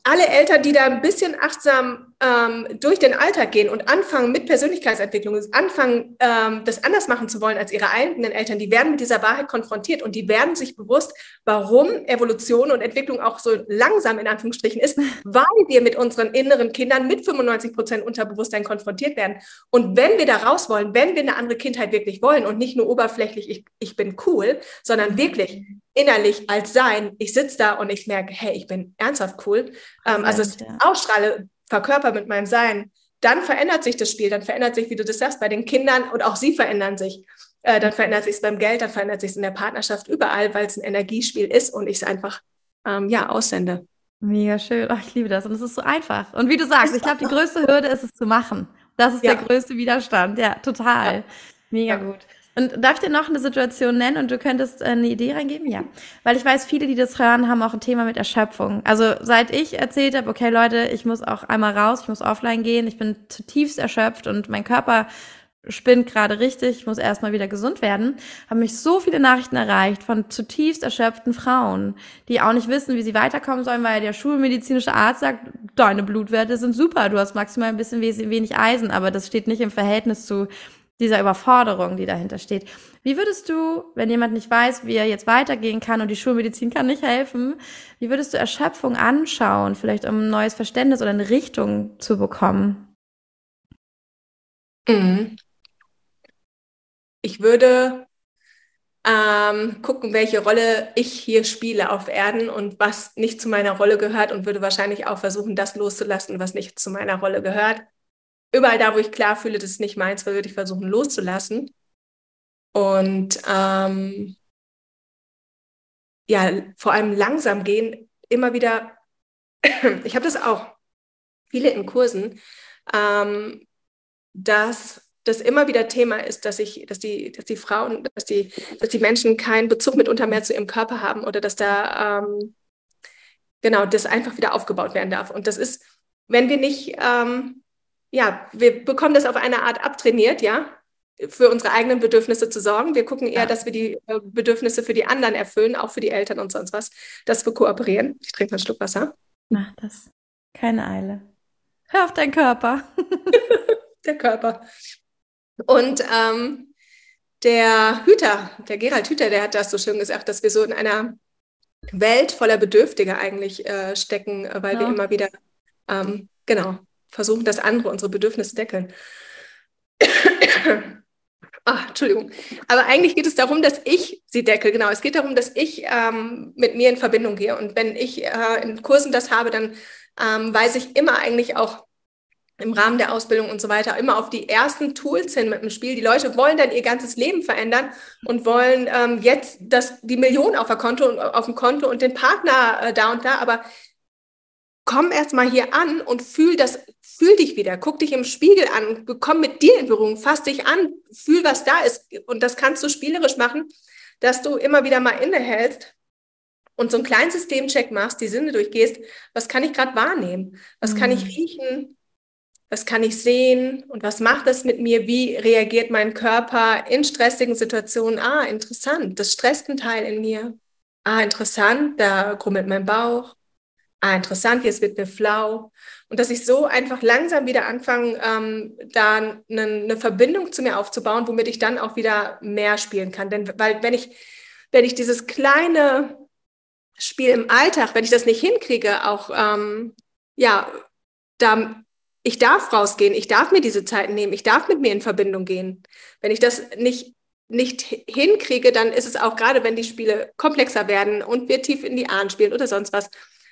alle Eltern, die da ein bisschen achtsam ähm, durch den Alltag gehen und anfangen mit Persönlichkeitsentwicklung, anfangen, ähm, das anders machen zu wollen als ihre eigenen Eltern, die werden mit dieser Wahrheit konfrontiert und die werden sich bewusst, warum Evolution und Entwicklung auch so langsam in Anführungsstrichen ist, weil wir mit unseren inneren Kindern mit 95 Prozent Unterbewusstsein konfrontiert werden. Und wenn wir da raus wollen, wenn wir eine andere Kindheit wirklich wollen und nicht nur oberflächlich, ich, ich bin cool, sondern wirklich innerlich als Sein, ich sitze da und ich merke, hey, ich bin ernsthaft cool. Ähm, also es ausstrahle, verkörper mit meinem Sein, dann verändert sich das Spiel, dann verändert sich, wie du das sagst, bei den Kindern und auch sie verändern sich. Äh, dann verändert sich es beim Geld, dann verändert sich es in der Partnerschaft, überall, weil es ein Energiespiel ist und ich es einfach ähm, ja, aussende. Mega schön. Oh, ich liebe das. Und es ist so einfach. Und wie du sagst, ich glaube, die größte Hürde ist es zu machen. Das ist ja. der größte Widerstand. Ja, total. Ja. Mega ja. gut. Und darf ich dir noch eine Situation nennen und du könntest äh, eine Idee reingeben? Ja. Weil ich weiß, viele, die das hören, haben auch ein Thema mit Erschöpfung. Also seit ich erzählt habe, okay Leute, ich muss auch einmal raus, ich muss offline gehen, ich bin zutiefst erschöpft und mein Körper spinnt gerade richtig, ich muss erstmal wieder gesund werden, haben mich so viele Nachrichten erreicht von zutiefst erschöpften Frauen, die auch nicht wissen, wie sie weiterkommen sollen, weil der schulmedizinische Arzt sagt, deine Blutwerte sind super, du hast maximal ein bisschen wenig Eisen, aber das steht nicht im Verhältnis zu dieser Überforderung, die dahinter steht. Wie würdest du, wenn jemand nicht weiß, wie er jetzt weitergehen kann und die Schulmedizin kann nicht helfen, wie würdest du Erschöpfung anschauen, vielleicht um ein neues Verständnis oder eine Richtung zu bekommen? Mhm. Ich würde ähm, gucken, welche Rolle ich hier spiele auf Erden und was nicht zu meiner Rolle gehört und würde wahrscheinlich auch versuchen, das loszulassen, was nicht zu meiner Rolle gehört überall da, wo ich klar fühle, das ist nicht meins, würde ich versuchen loszulassen. Und ähm, ja, vor allem langsam gehen, immer wieder, ich habe das auch, viele in Kursen, ähm, dass das immer wieder Thema ist, dass ich, dass die, dass die Frauen, dass die, dass die Menschen keinen Bezug mitunter mehr zu ihrem Körper haben oder dass da ähm, genau das einfach wieder aufgebaut werden darf. Und das ist, wenn wir nicht ähm, ja, wir bekommen das auf eine Art abtrainiert, ja, für unsere eigenen Bedürfnisse zu sorgen. Wir gucken eher, ja. dass wir die äh, Bedürfnisse für die anderen erfüllen, auch für die Eltern und sonst was, dass wir kooperieren. Ich trinke mal einen Schluck Wasser. Mach das. Keine Eile. Hör auf deinen Körper. der Körper. Und ähm, der Hüter, der Gerald Hüter, der hat das so schön gesagt, dass wir so in einer Welt voller Bedürftige eigentlich äh, stecken, äh, weil ja. wir immer wieder, ähm, genau, versuchen, dass andere unsere Bedürfnisse deckeln. Ah, Entschuldigung. Aber eigentlich geht es darum, dass ich sie deckel. Genau, es geht darum, dass ich ähm, mit mir in Verbindung gehe. Und wenn ich äh, in Kursen das habe, dann ähm, weise ich immer eigentlich auch im Rahmen der Ausbildung und so weiter immer auf die ersten Tools hin mit dem Spiel. Die Leute wollen dann ihr ganzes Leben verändern und wollen ähm, jetzt das, die Million auf, Konto, auf dem Konto und den Partner äh, da und da. Aber komm erst mal hier an und fühl das, fühl dich wieder, guck dich im Spiegel an, komm mit dir in Berührung, fass dich an, fühl, was da ist. Und das kannst du spielerisch machen, dass du immer wieder mal innehältst und so einen kleinen Systemcheck machst, die Sinne durchgehst. Was kann ich gerade wahrnehmen? Was mhm. kann ich mhm. riechen? Was kann ich sehen? Und was macht das mit mir? Wie reagiert mein Körper in stressigen Situationen? Ah, interessant, das stresst ein Teil in mir. Ah, interessant, da grummelt mein Bauch ah, interessant, jetzt wird mir flau. Und dass ich so einfach langsam wieder anfange, ähm, da eine, eine, Verbindung zu mir aufzubauen, womit ich dann auch wieder mehr spielen kann. Denn weil wenn ich, wenn ich dieses kleine Spiel im Alltag, wenn ich das nicht hinkriege, auch ähm, ja, da ich darf rausgehen, ich darf mir diese Zeit nehmen, ich darf mit mir in Verbindung gehen. Wenn ich das nicht nicht hinkriege, dann ist es auch gerade, wenn die Spiele komplexer werden und wir tief in die Ahnen spielen oder sonst was,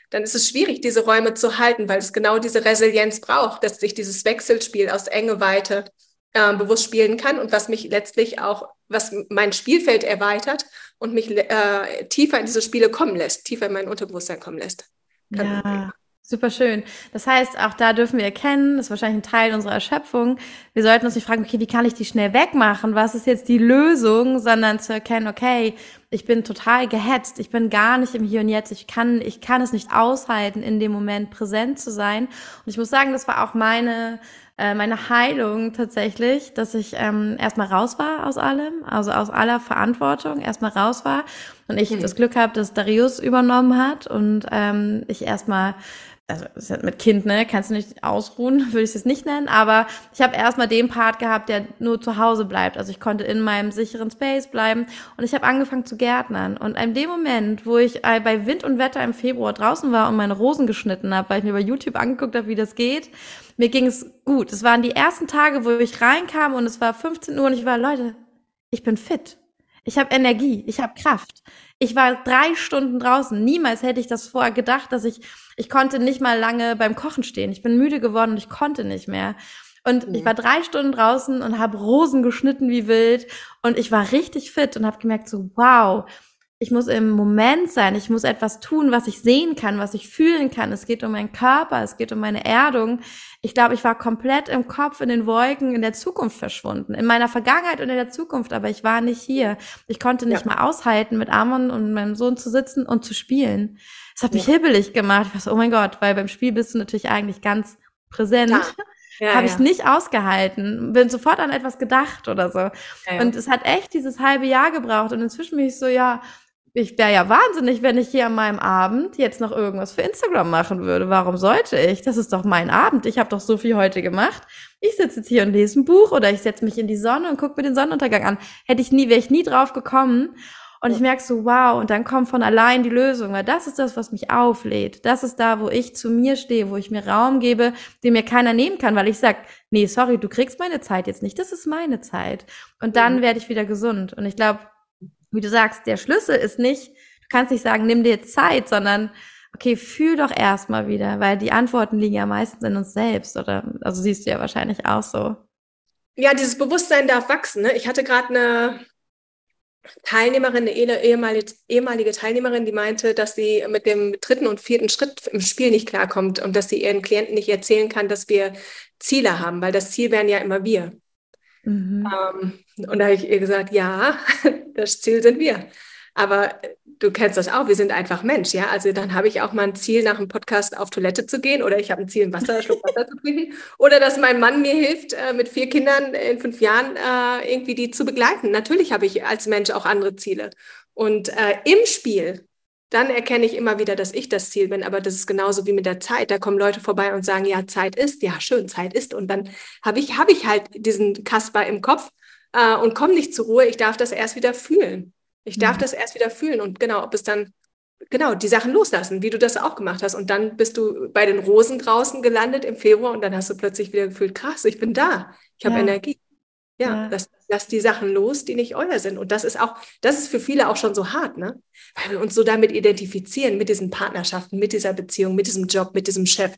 dann ist es schwierig, diese Räume zu halten, weil es genau diese Resilienz braucht, dass ich dieses Wechselspiel aus Enge Weite äh, bewusst spielen kann und was mich letztlich auch, was mein Spielfeld erweitert und mich äh, tiefer in diese Spiele kommen lässt, tiefer in mein Unterbewusstsein kommen lässt. Kann ja. Super schön. Das heißt, auch da dürfen wir erkennen, das ist wahrscheinlich ein Teil unserer Erschöpfung. Wir sollten uns nicht fragen, okay, wie kann ich die schnell wegmachen? Was ist jetzt die Lösung? Sondern zu erkennen, okay, ich bin total gehetzt. Ich bin gar nicht im Hier und Jetzt. Ich kann, ich kann es nicht aushalten, in dem Moment präsent zu sein. Und ich muss sagen, das war auch meine, äh, meine Heilung tatsächlich, dass ich ähm, erstmal raus war aus allem, also aus aller Verantwortung, erstmal raus war und ich mhm. das Glück habe, dass Darius übernommen hat und ähm, ich erstmal also mit Kind, ne, kannst du nicht ausruhen, würde ich es nicht nennen, aber ich habe erstmal den Part gehabt, der nur zu Hause bleibt. Also ich konnte in meinem sicheren Space bleiben und ich habe angefangen zu gärtnern. Und in dem Moment, wo ich äh, bei Wind und Wetter im Februar draußen war und meine Rosen geschnitten habe, weil ich mir bei YouTube angeguckt habe, wie das geht, mir ging es gut. Es waren die ersten Tage, wo ich reinkam und es war 15 Uhr und ich war, Leute, ich bin fit. Ich habe Energie, ich habe Kraft. Ich war drei Stunden draußen. Niemals hätte ich das vorher gedacht, dass ich, ich konnte nicht mal lange beim Kochen stehen. Ich bin müde geworden und ich konnte nicht mehr. Und mhm. ich war drei Stunden draußen und habe Rosen geschnitten wie wild. Und ich war richtig fit und habe gemerkt, so, wow, ich muss im Moment sein, ich muss etwas tun, was ich sehen kann, was ich fühlen kann. Es geht um meinen Körper, es geht um meine Erdung. Ich glaube, ich war komplett im Kopf, in den Wolken, in der Zukunft verschwunden. In meiner Vergangenheit und in der Zukunft, aber ich war nicht hier. Ich konnte nicht ja. mal aushalten, mit Amon und meinem Sohn zu sitzen und zu spielen. Es hat mich ja. hibbelig gemacht. Ich war so, oh mein Gott, weil beim Spiel bist du natürlich eigentlich ganz präsent. Ja. Ja, Habe ja. ich nicht ausgehalten. Bin sofort an etwas gedacht oder so. Ja, und es hat echt dieses halbe Jahr gebraucht. Und inzwischen bin ich so, ja, ich wäre ja wahnsinnig, wenn ich hier an meinem Abend jetzt noch irgendwas für Instagram machen würde. Warum sollte ich? Das ist doch mein Abend. Ich habe doch so viel heute gemacht. Ich sitze jetzt hier und lese ein Buch oder ich setze mich in die Sonne und gucke mir den Sonnenuntergang an. Hätte ich nie, wäre ich nie drauf gekommen. Und ich merke so, wow, und dann kommt von allein die Lösung, weil das ist das, was mich auflädt. Das ist da, wo ich zu mir stehe, wo ich mir Raum gebe, den mir keiner nehmen kann, weil ich sag, nee, sorry, du kriegst meine Zeit jetzt nicht, das ist meine Zeit. Und dann mhm. werde ich wieder gesund. Und ich glaube, wie du sagst, der Schlüssel ist nicht, du kannst nicht sagen, nimm dir Zeit, sondern okay, fühl doch erstmal wieder, weil die Antworten liegen ja meistens in uns selbst, oder? Also siehst du ja wahrscheinlich auch so. Ja, dieses Bewusstsein darf wachsen. Ne? Ich hatte gerade eine Teilnehmerin, eine ehemalige, ehemalige Teilnehmerin, die meinte, dass sie mit dem dritten und vierten Schritt im Spiel nicht klarkommt und dass sie ihren Klienten nicht erzählen kann, dass wir Ziele haben, weil das Ziel wären ja immer wir. Mhm. Ähm, und da habe ich ihr gesagt, ja, das Ziel sind wir. Aber du kennst das auch, wir sind einfach Mensch, ja. Also dann habe ich auch mal ein Ziel, nach dem Podcast auf Toilette zu gehen oder ich habe ein Ziel, ein Wasser, Schluck Wasser zu trinken. Oder dass mein Mann mir hilft, äh, mit vier Kindern in fünf Jahren äh, irgendwie die zu begleiten. Natürlich habe ich als Mensch auch andere Ziele. Und äh, im Spiel, dann erkenne ich immer wieder, dass ich das Ziel bin. Aber das ist genauso wie mit der Zeit. Da kommen Leute vorbei und sagen, ja, Zeit ist, ja, schön, Zeit ist. Und dann habe ich, hab ich halt diesen Kasper im Kopf äh, und komme nicht zur Ruhe. Ich darf das erst wieder fühlen. Ich darf mhm. das erst wieder fühlen und genau, ob es dann, genau, die Sachen loslassen, wie du das auch gemacht hast. Und dann bist du bei den Rosen draußen gelandet im Februar und dann hast du plötzlich wieder gefühlt, krass, ich bin da, ich habe ja. Energie. Ja, ja. Lass, lass die Sachen los, die nicht euer sind. Und das ist auch, das ist für viele auch schon so hart, ne? Weil wir uns so damit identifizieren, mit diesen Partnerschaften, mit dieser Beziehung, mit diesem Job, mit diesem Chef.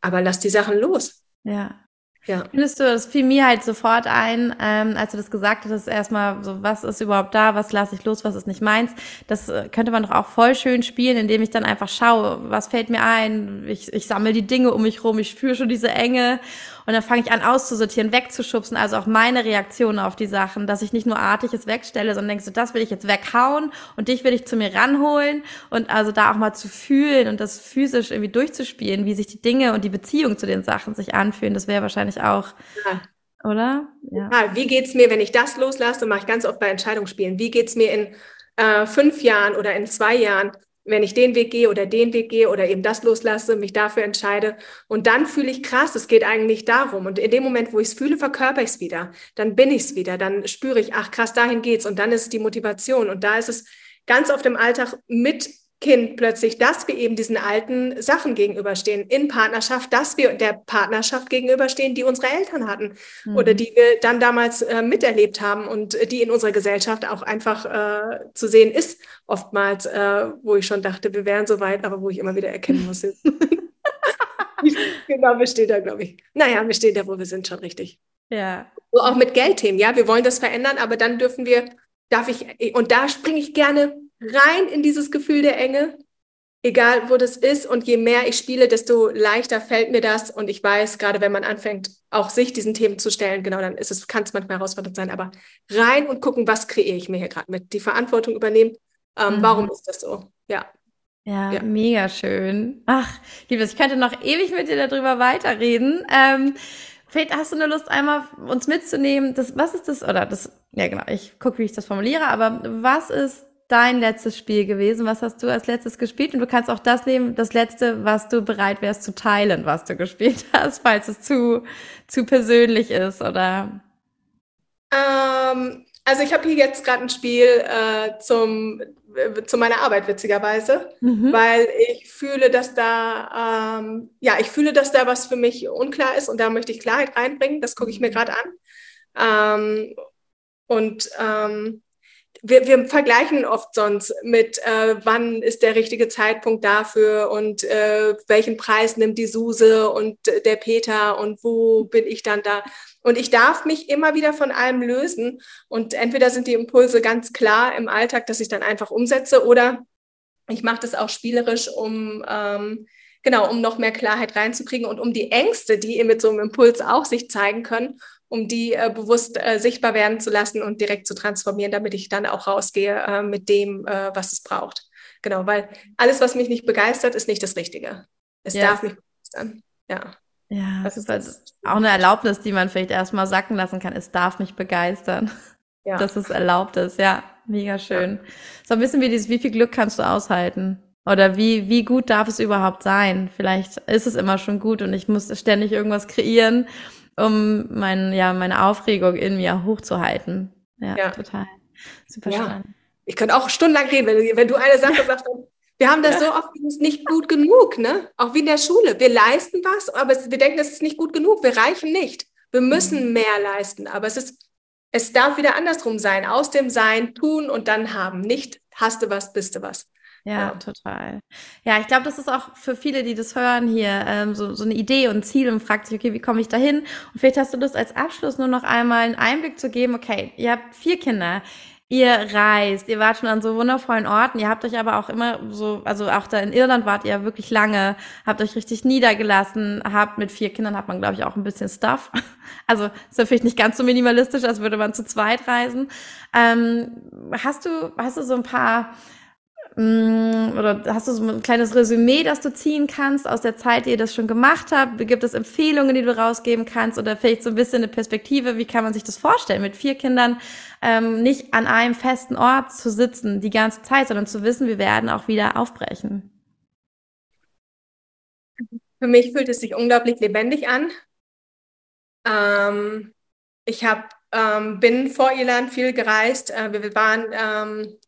Aber lass die Sachen los. Ja. Ja. Findest du, das fiel mir halt sofort ein, ähm, als du das gesagt hast, erstmal so, was ist überhaupt da, was lasse ich los, was ist nicht meins. Das äh, könnte man doch auch voll schön spielen, indem ich dann einfach schaue, was fällt mir ein. Ich, ich sammle die Dinge um mich rum, ich fühle schon diese Enge und dann fange ich an auszusortieren, wegzuschubsen, also auch meine Reaktion auf die Sachen, dass ich nicht nur artiges wegstelle, sondern denkst du, das will ich jetzt weghauen und dich will ich zu mir ranholen und also da auch mal zu fühlen und das physisch irgendwie durchzuspielen, wie sich die Dinge und die Beziehung zu den Sachen sich anfühlen, das wäre wahrscheinlich auch, ja. oder? Ja. ja. Wie geht's mir, wenn ich das loslasse, mache ich ganz oft bei Entscheidungsspielen. Wie geht's mir in äh, fünf Jahren oder in zwei Jahren? Wenn ich den Weg gehe oder den Weg gehe oder eben das loslasse, mich dafür entscheide. Und dann fühle ich krass, es geht eigentlich darum. Und in dem Moment, wo ich es fühle, verkörper ich es wieder. Dann bin ich es wieder. Dann spüre ich, ach krass, dahin geht's. Und dann ist es die Motivation. Und da ist es ganz oft im Alltag mit Kind plötzlich, dass wir eben diesen alten Sachen gegenüberstehen in Partnerschaft, dass wir der Partnerschaft gegenüberstehen, die unsere Eltern hatten mhm. oder die wir dann damals äh, miterlebt haben und die in unserer Gesellschaft auch einfach äh, zu sehen ist, oftmals, äh, wo ich schon dachte, wir wären so weit, aber wo ich immer wieder erkennen muss. genau, wir stehen da, glaube ich. Naja, wir stehen da, wo wir sind, schon richtig. Ja. So auch mit Geldthemen, ja, wir wollen das verändern, aber dann dürfen wir, darf ich, und da springe ich gerne rein in dieses Gefühl der Enge, egal wo das ist. Und je mehr ich spiele, desto leichter fällt mir das. Und ich weiß, gerade wenn man anfängt, auch sich diesen Themen zu stellen, genau, dann ist es, kann es manchmal herausfordernd sein. Aber rein und gucken, was kreiere ich mir hier gerade mit? Die Verantwortung übernehmen. Ähm, mhm. Warum ist das so? Ja. Ja, ja, mega schön. Ach, Liebes, ich könnte noch ewig mit dir darüber weiterreden. Ähm, vielleicht hast du eine Lust, einmal uns mitzunehmen. Das, was ist das? Oder das, ja genau, ich gucke, wie ich das formuliere, aber was ist dein letztes Spiel gewesen? Was hast du als letztes gespielt? Und du kannst auch das nehmen, das letzte, was du bereit wärst zu teilen, was du gespielt hast, falls es zu, zu persönlich ist oder. Ähm, also ich habe hier jetzt gerade ein Spiel äh, zum äh, zu meiner Arbeit witzigerweise, mhm. weil ich fühle, dass da ähm, ja ich fühle, dass da was für mich unklar ist und da möchte ich Klarheit reinbringen. Das gucke ich mir mhm. gerade an. Ähm, und ähm, wir, wir vergleichen oft sonst mit, äh, wann ist der richtige Zeitpunkt dafür und äh, welchen Preis nimmt die Suse und der Peter und wo bin ich dann da. Und ich darf mich immer wieder von allem lösen. Und entweder sind die Impulse ganz klar im Alltag, dass ich dann einfach umsetze, oder ich mache das auch spielerisch, um ähm, genau, um noch mehr Klarheit reinzukriegen und um die Ängste, die mit so einem Impuls auch sich zeigen können, um die äh, bewusst äh, sichtbar werden zu lassen und direkt zu transformieren, damit ich dann auch rausgehe äh, mit dem, äh, was es braucht. Genau, weil alles, was mich nicht begeistert, ist nicht das Richtige. Es yes. darf mich begeistern. Ja. Ja, das ist das auch eine Erlaubnis, die man vielleicht erstmal sacken lassen kann. Es darf mich begeistern, ja. dass es erlaubt ist. Ja, mega schön. Ja. So ein bisschen wie dieses, wie viel Glück kannst du aushalten? Oder wie, wie gut darf es überhaupt sein? Vielleicht ist es immer schon gut und ich muss ständig irgendwas kreieren, um mein, ja, meine Aufregung in mir hochzuhalten. Ja, ja. total. Super ja. spannend. Ich könnte auch stundenlang reden, wenn, wenn du eine Sache sagst, wir haben das so oft, nicht gut genug, ne? Auch wie in der Schule. Wir leisten was, aber es, wir denken, es ist nicht gut genug. Wir reichen nicht. Wir müssen mhm. mehr leisten. Aber es ist, es darf wieder andersrum sein. Aus dem Sein tun und dann haben. Nicht hast du was, bist du was. Ja, ja, total. Ja, ich glaube, das ist auch für viele, die das hören hier, ähm, so, so eine Idee und Ziel und fragt sich, okay, wie komme ich da hin? Und vielleicht hast du Lust, als Abschluss nur noch einmal einen Einblick zu geben, okay, ihr habt vier Kinder. Ihr reist, ihr wart schon an so wundervollen Orten, ihr habt euch aber auch immer so, also auch da in Irland wart ihr wirklich lange, habt euch richtig niedergelassen, habt mit vier Kindern hat man, glaube ich, auch ein bisschen Stuff. Also ist vielleicht nicht ganz so minimalistisch, als würde man zu zweit reisen. Ähm, hast du, hast du so ein paar oder hast du so ein kleines Resümee, das du ziehen kannst aus der Zeit, die ihr das schon gemacht habt? Gibt es Empfehlungen, die du rausgeben kannst oder vielleicht so ein bisschen eine Perspektive? Wie kann man sich das vorstellen, mit vier Kindern ähm, nicht an einem festen Ort zu sitzen die ganze Zeit, sondern zu wissen, wir werden auch wieder aufbrechen? Für mich fühlt es sich unglaublich lebendig an. Ähm, ich hab, ähm, bin vor Irland viel gereist. Äh, wir waren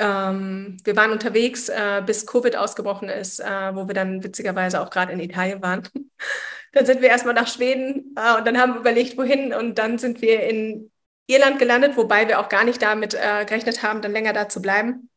ähm, wir waren unterwegs, äh, bis Covid ausgebrochen ist, äh, wo wir dann witzigerweise auch gerade in Italien waren. dann sind wir erstmal nach Schweden äh, und dann haben wir überlegt, wohin. Und dann sind wir in Irland gelandet, wobei wir auch gar nicht damit äh, gerechnet haben, dann länger da zu bleiben.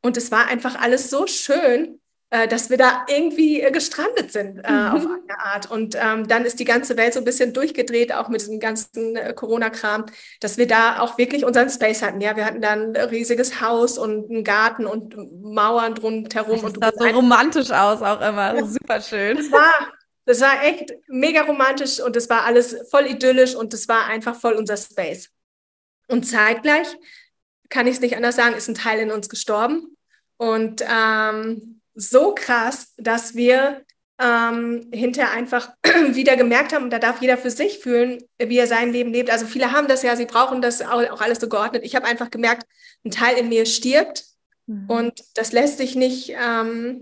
Und es war einfach alles so schön. Äh, dass wir da irgendwie äh, gestrandet sind äh, mhm. auf eine Art. Und ähm, dann ist die ganze Welt so ein bisschen durchgedreht, auch mit diesem ganzen äh, Corona-Kram, dass wir da auch wirklich unseren Space hatten. Ja, wir hatten dann ein riesiges Haus und einen Garten und Mauern drumherum. Das sah so romantisch aus auch immer. Ja. Super schön. Das war, das war echt mega romantisch und es war alles voll idyllisch und es war einfach voll unser Space. Und zeitgleich, kann ich es nicht anders sagen, ist ein Teil in uns gestorben. Und ähm, so krass, dass wir ähm, hinterher einfach wieder gemerkt haben, da darf jeder für sich fühlen, wie er sein Leben lebt. Also viele haben das ja, sie brauchen das auch, alles so geordnet. Ich habe einfach gemerkt, ein Teil in mir stirbt mhm. und das lässt sich nicht, ähm,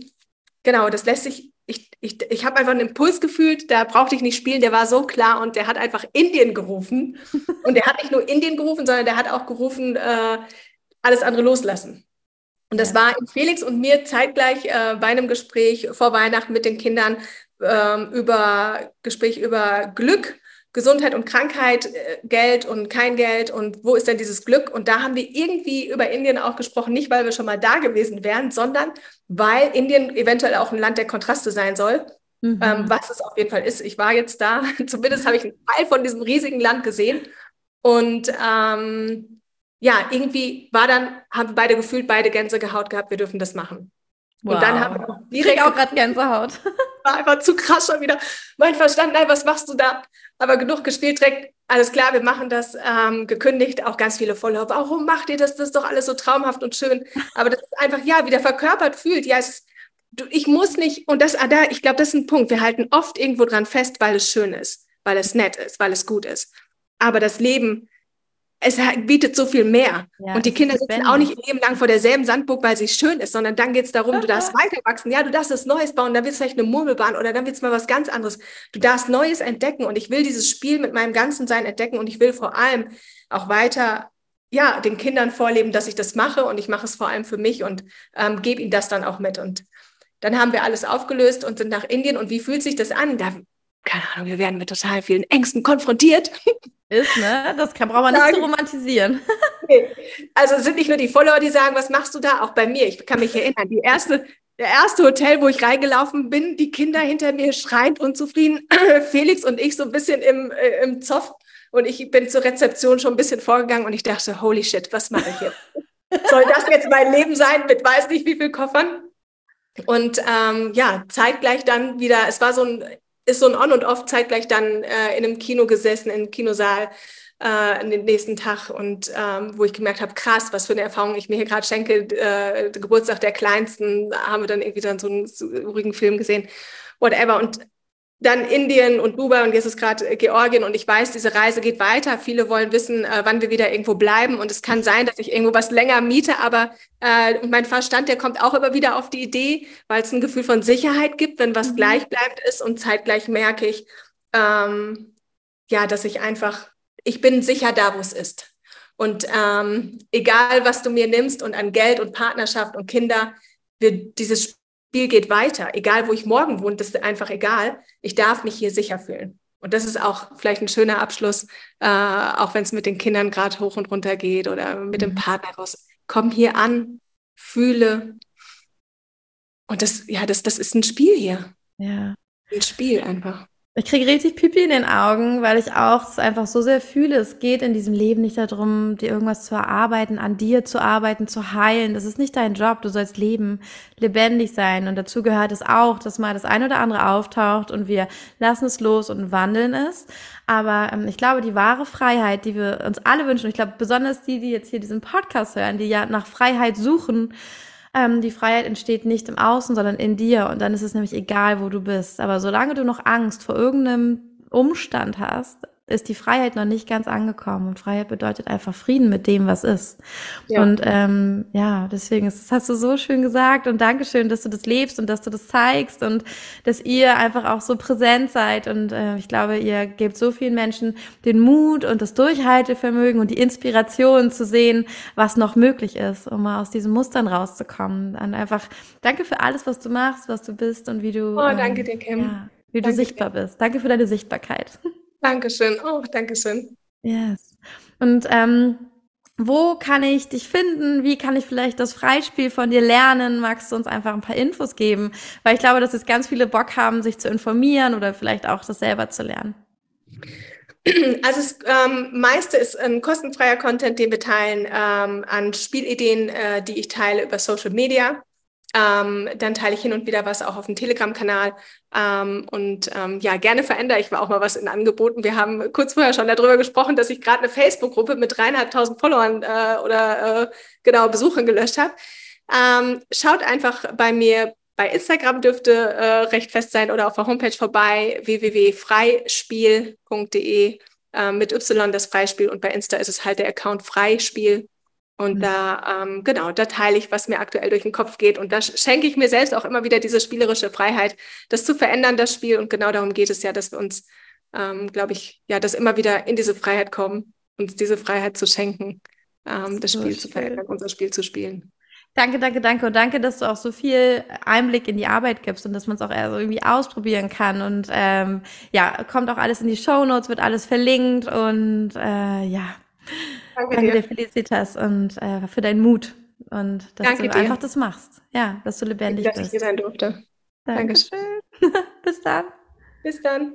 genau, das lässt sich, ich, ich, ich habe einfach einen Impuls gefühlt, da brauchte ich nicht spielen, der war so klar und der hat einfach Indien gerufen. und der hat nicht nur Indien gerufen, sondern der hat auch gerufen, äh, alles andere loslassen. Und das ja. war Felix und mir zeitgleich äh, bei einem Gespräch vor Weihnachten mit den Kindern ähm, über Gespräch über Glück, Gesundheit und Krankheit, äh, Geld und kein Geld und wo ist denn dieses Glück? Und da haben wir irgendwie über Indien auch gesprochen, nicht weil wir schon mal da gewesen wären, sondern weil Indien eventuell auch ein Land der Kontraste sein soll. Mhm. Ähm, was es auf jeden Fall ist. Ich war jetzt da, zumindest habe ich einen Teil von diesem riesigen Land gesehen. Und ähm, ja, irgendwie war dann, haben wir beide gefühlt, beide Gänsehaut gehabt, wir dürfen das machen. Wow. Und dann haben wir direkt. Ich auch gerade Gänsehaut. War einfach zu krass schon wieder. Mein Verstand, nein, was machst du da? Aber genug gespielt, direkt, alles klar, wir machen das, ähm, gekündigt, auch ganz viele Follower. Warum macht ihr das? Das ist doch alles so traumhaft und schön. Aber das ist einfach, ja, wie der verkörpert fühlt. Ja, es ist, du, ich muss nicht, und das, ah, da, ich glaube, das ist ein Punkt. Wir halten oft irgendwo dran fest, weil es schön ist, weil es nett ist, weil es gut ist. Aber das Leben es bietet so viel mehr. Ja, und die Kinder sitzen auch nicht ihr Leben lang vor derselben Sandburg, weil sie schön ist, sondern dann geht es darum, du darfst weiter wachsen. Ja, du darfst das Neues bauen, dann wird es vielleicht eine Murmelbahn oder dann wird es mal was ganz anderes. Du darfst Neues entdecken und ich will dieses Spiel mit meinem ganzen Sein entdecken und ich will vor allem auch weiter ja, den Kindern vorleben, dass ich das mache und ich mache es vor allem für mich und ähm, gebe ihnen das dann auch mit. Und dann haben wir alles aufgelöst und sind nach Indien. Und wie fühlt sich das an? Da keine Ahnung, wir werden mit total vielen Ängsten konfrontiert. Ist, ne? Das kann, braucht man nicht zu romantisieren. Nee. Also es sind nicht nur die Follower, die sagen, was machst du da? Auch bei mir. Ich kann mich erinnern, die erste, der erste Hotel, wo ich reingelaufen bin, die Kinder hinter mir schreiend unzufrieden, Felix und ich so ein bisschen im, äh, im Zoff. Und ich bin zur Rezeption schon ein bisschen vorgegangen und ich dachte, holy shit, was mache ich jetzt? Soll das jetzt mein Leben sein mit weiß nicht wie viel Koffern? Und ähm, ja, zeitgleich dann wieder, es war so ein ist so ein On und Off zeitgleich dann äh, in einem Kino gesessen, im Kinosaal äh, den nächsten Tag und ähm, wo ich gemerkt habe, krass, was für eine Erfahrung ich mir hier gerade schenke. Äh, Geburtstag der Kleinsten haben wir dann irgendwie dann so einen, so einen ruhigen Film gesehen, whatever. Und dann Indien und Dubai und jetzt ist gerade Georgien und ich weiß, diese Reise geht weiter. Viele wollen wissen, äh, wann wir wieder irgendwo bleiben und es kann sein, dass ich irgendwo was länger miete, aber äh, mein Verstand, der kommt auch immer wieder auf die Idee, weil es ein Gefühl von Sicherheit gibt, wenn was mhm. gleichbleibend ist und zeitgleich merke ich, ähm, ja, dass ich einfach, ich bin sicher da, wo es ist. Und ähm, egal, was du mir nimmst und an Geld und Partnerschaft und Kinder, wir, dieses Spiel geht weiter. Egal, wo ich morgen wohne, das ist einfach egal. Ich darf mich hier sicher fühlen. Und das ist auch vielleicht ein schöner Abschluss, äh, auch wenn es mit den Kindern gerade hoch und runter geht oder mit dem mhm. Partner raus. Komm hier an, fühle. Und das, ja, das, das ist ein Spiel hier. Ja. Ein Spiel einfach. Ich kriege richtig Pipi in den Augen, weil ich auch es einfach so sehr fühle. Es geht in diesem Leben nicht darum, dir irgendwas zu erarbeiten, an dir zu arbeiten, zu heilen. Das ist nicht dein Job. Du sollst leben, lebendig sein. Und dazu gehört es auch, dass mal das eine oder andere auftaucht und wir lassen es los und wandeln es. Aber ähm, ich glaube, die wahre Freiheit, die wir uns alle wünschen, ich glaube, besonders die, die jetzt hier diesen Podcast hören, die ja nach Freiheit suchen, ähm, die Freiheit entsteht nicht im Außen, sondern in dir. Und dann ist es nämlich egal, wo du bist. Aber solange du noch Angst vor irgendeinem Umstand hast, ist die Freiheit noch nicht ganz angekommen. Und Freiheit bedeutet einfach Frieden mit dem, was ist. Ja. Und ähm, ja, deswegen, das hast du so schön gesagt. Und Dankeschön, dass du das lebst und dass du das zeigst und dass ihr einfach auch so präsent seid. Und äh, ich glaube, ihr gebt so vielen Menschen den Mut und das Durchhaltevermögen und die Inspiration zu sehen, was noch möglich ist, um mal aus diesen Mustern rauszukommen. Und einfach danke für alles, was du machst, was du bist und wie du. Oh, danke ähm, dir, Kim. Ja, wie danke du sichtbar dir. bist. Danke für deine Sichtbarkeit. Dankeschön. Oh, Dankeschön. Yes. Und ähm, wo kann ich dich finden? Wie kann ich vielleicht das Freispiel von dir lernen? Magst du uns einfach ein paar Infos geben? Weil ich glaube, dass jetzt ganz viele Bock haben, sich zu informieren oder vielleicht auch das selber zu lernen. Also das ähm, meiste ist ein kostenfreier Content, den wir teilen ähm, an Spielideen, äh, die ich teile über Social Media. Ähm, dann teile ich hin und wieder was auch auf dem Telegram-Kanal. Ähm, und ähm, ja, gerne verändere ich auch mal was in Angeboten. Wir haben kurz vorher schon darüber gesprochen, dass ich gerade eine Facebook-Gruppe mit dreieinhalbtausend Followern äh, oder äh, genau Besuchern gelöscht habe. Ähm, schaut einfach bei mir bei Instagram dürfte äh, recht fest sein oder auf der Homepage vorbei www.freispiel.de äh, mit Y das Freispiel und bei Insta ist es halt der Account Freispiel und mhm. da, ähm, genau, da teile ich, was mir aktuell durch den Kopf geht. Und da schenke ich mir selbst auch immer wieder diese spielerische Freiheit, das zu verändern, das Spiel. Und genau darum geht es ja, dass wir uns, ähm, glaube ich, ja, dass immer wieder in diese Freiheit kommen, uns diese Freiheit zu schenken, ähm, das so Spiel zu verändern, unser Spiel zu spielen. Danke, danke, danke und danke, dass du auch so viel Einblick in die Arbeit gibst und dass man es auch irgendwie ausprobieren kann. Und ähm, ja, kommt auch alles in die Show Notes, wird alles verlinkt und äh, ja, Danke, Danke dir. dir, Felicitas, und äh, für deinen Mut und dass Danke du dir. einfach das machst. Ja, dass du lebendig Danke, bist. Dass ich hier sein durfte. Dankeschön. Bis dann. Bis dann.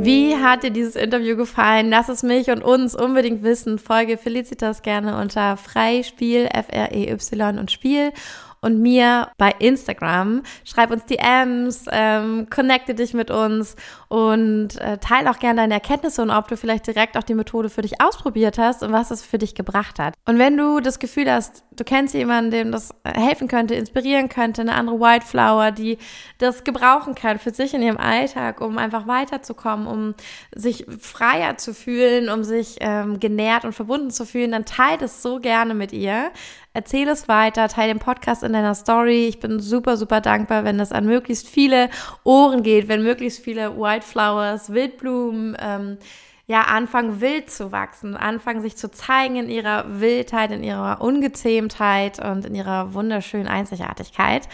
Wie hat dir dieses Interview gefallen? Lass es mich und uns unbedingt wissen. Folge Felicitas gerne unter Freispiel, F-R-E-Y und Spiel und mir bei Instagram. Schreib uns DMs, ähm, connecte dich mit uns und äh, teile auch gerne deine Erkenntnisse und ob du vielleicht direkt auch die Methode für dich ausprobiert hast und was es für dich gebracht hat. Und wenn du das Gefühl hast, du kennst jemanden, dem das helfen könnte, inspirieren könnte, eine andere Wildflower, die das gebrauchen kann für sich in ihrem Alltag, um einfach weiterzukommen, um sich freier zu fühlen, um sich ähm, genährt und verbunden zu fühlen, dann teile das so gerne mit ihr. Erzähl es weiter, teile den Podcast in deiner Story. Ich bin super, super dankbar, wenn das an möglichst viele Ohren geht, wenn möglichst viele Wildflowers, Wildblumen, ähm, ja, anfangen wild zu wachsen, anfangen sich zu zeigen in ihrer Wildheit, in ihrer Ungezähmtheit und in ihrer wunderschönen Einzigartigkeit.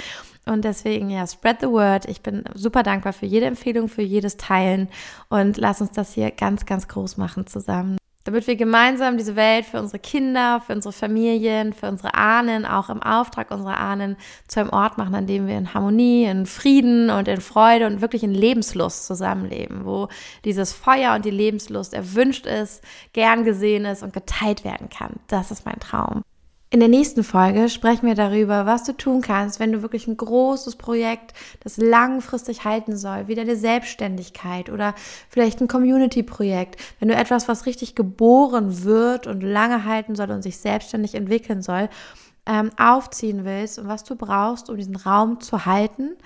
Und deswegen, ja, spread the word. Ich bin super dankbar für jede Empfehlung, für jedes Teilen und lass uns das hier ganz, ganz groß machen zusammen damit wir gemeinsam diese Welt für unsere Kinder, für unsere Familien, für unsere Ahnen, auch im Auftrag unserer Ahnen zu einem Ort machen, an dem wir in Harmonie, in Frieden und in Freude und wirklich in Lebenslust zusammenleben, wo dieses Feuer und die Lebenslust erwünscht ist, gern gesehen ist und geteilt werden kann. Das ist mein Traum. In der nächsten Folge sprechen wir darüber, was du tun kannst, wenn du wirklich ein großes Projekt, das langfristig halten soll, wie deine Selbstständigkeit oder vielleicht ein Community-Projekt, wenn du etwas, was richtig geboren wird und lange halten soll und sich selbstständig entwickeln soll, ähm, aufziehen willst und was du brauchst, um diesen Raum zu halten.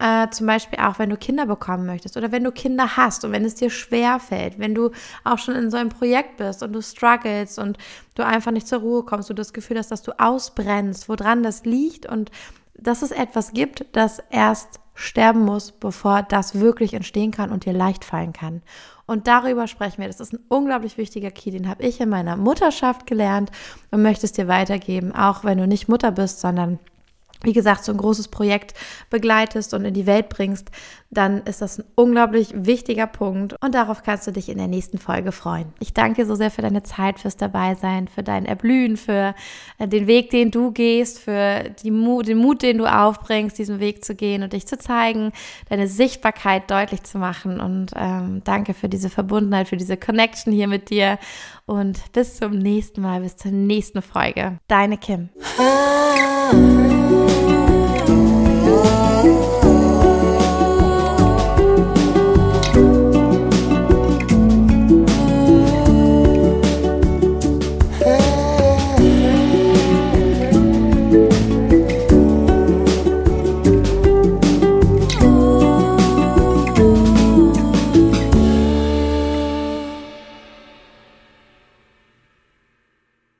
Äh, zum Beispiel auch, wenn du Kinder bekommen möchtest oder wenn du Kinder hast und wenn es dir schwer fällt, wenn du auch schon in so einem Projekt bist und du struggles und du einfach nicht zur Ruhe kommst, du das Gefühl hast, dass du ausbrennst, woran das liegt und dass es etwas gibt, das erst sterben muss, bevor das wirklich entstehen kann und dir leicht fallen kann. Und darüber sprechen wir. Das ist ein unglaublich wichtiger Key, den habe ich in meiner Mutterschaft gelernt und möchte es dir weitergeben, auch wenn du nicht Mutter bist, sondern wie gesagt, so ein großes Projekt begleitest und in die Welt bringst, dann ist das ein unglaublich wichtiger Punkt und darauf kannst du dich in der nächsten Folge freuen. Ich danke dir so sehr für deine Zeit, fürs Dabeisein, für dein Erblühen, für äh, den Weg, den du gehst, für Mut, den Mut, den du aufbringst, diesen Weg zu gehen und dich zu zeigen, deine Sichtbarkeit deutlich zu machen und ähm, danke für diese Verbundenheit, für diese Connection hier mit dir und bis zum nächsten Mal, bis zur nächsten Folge. Deine Kim. Ah.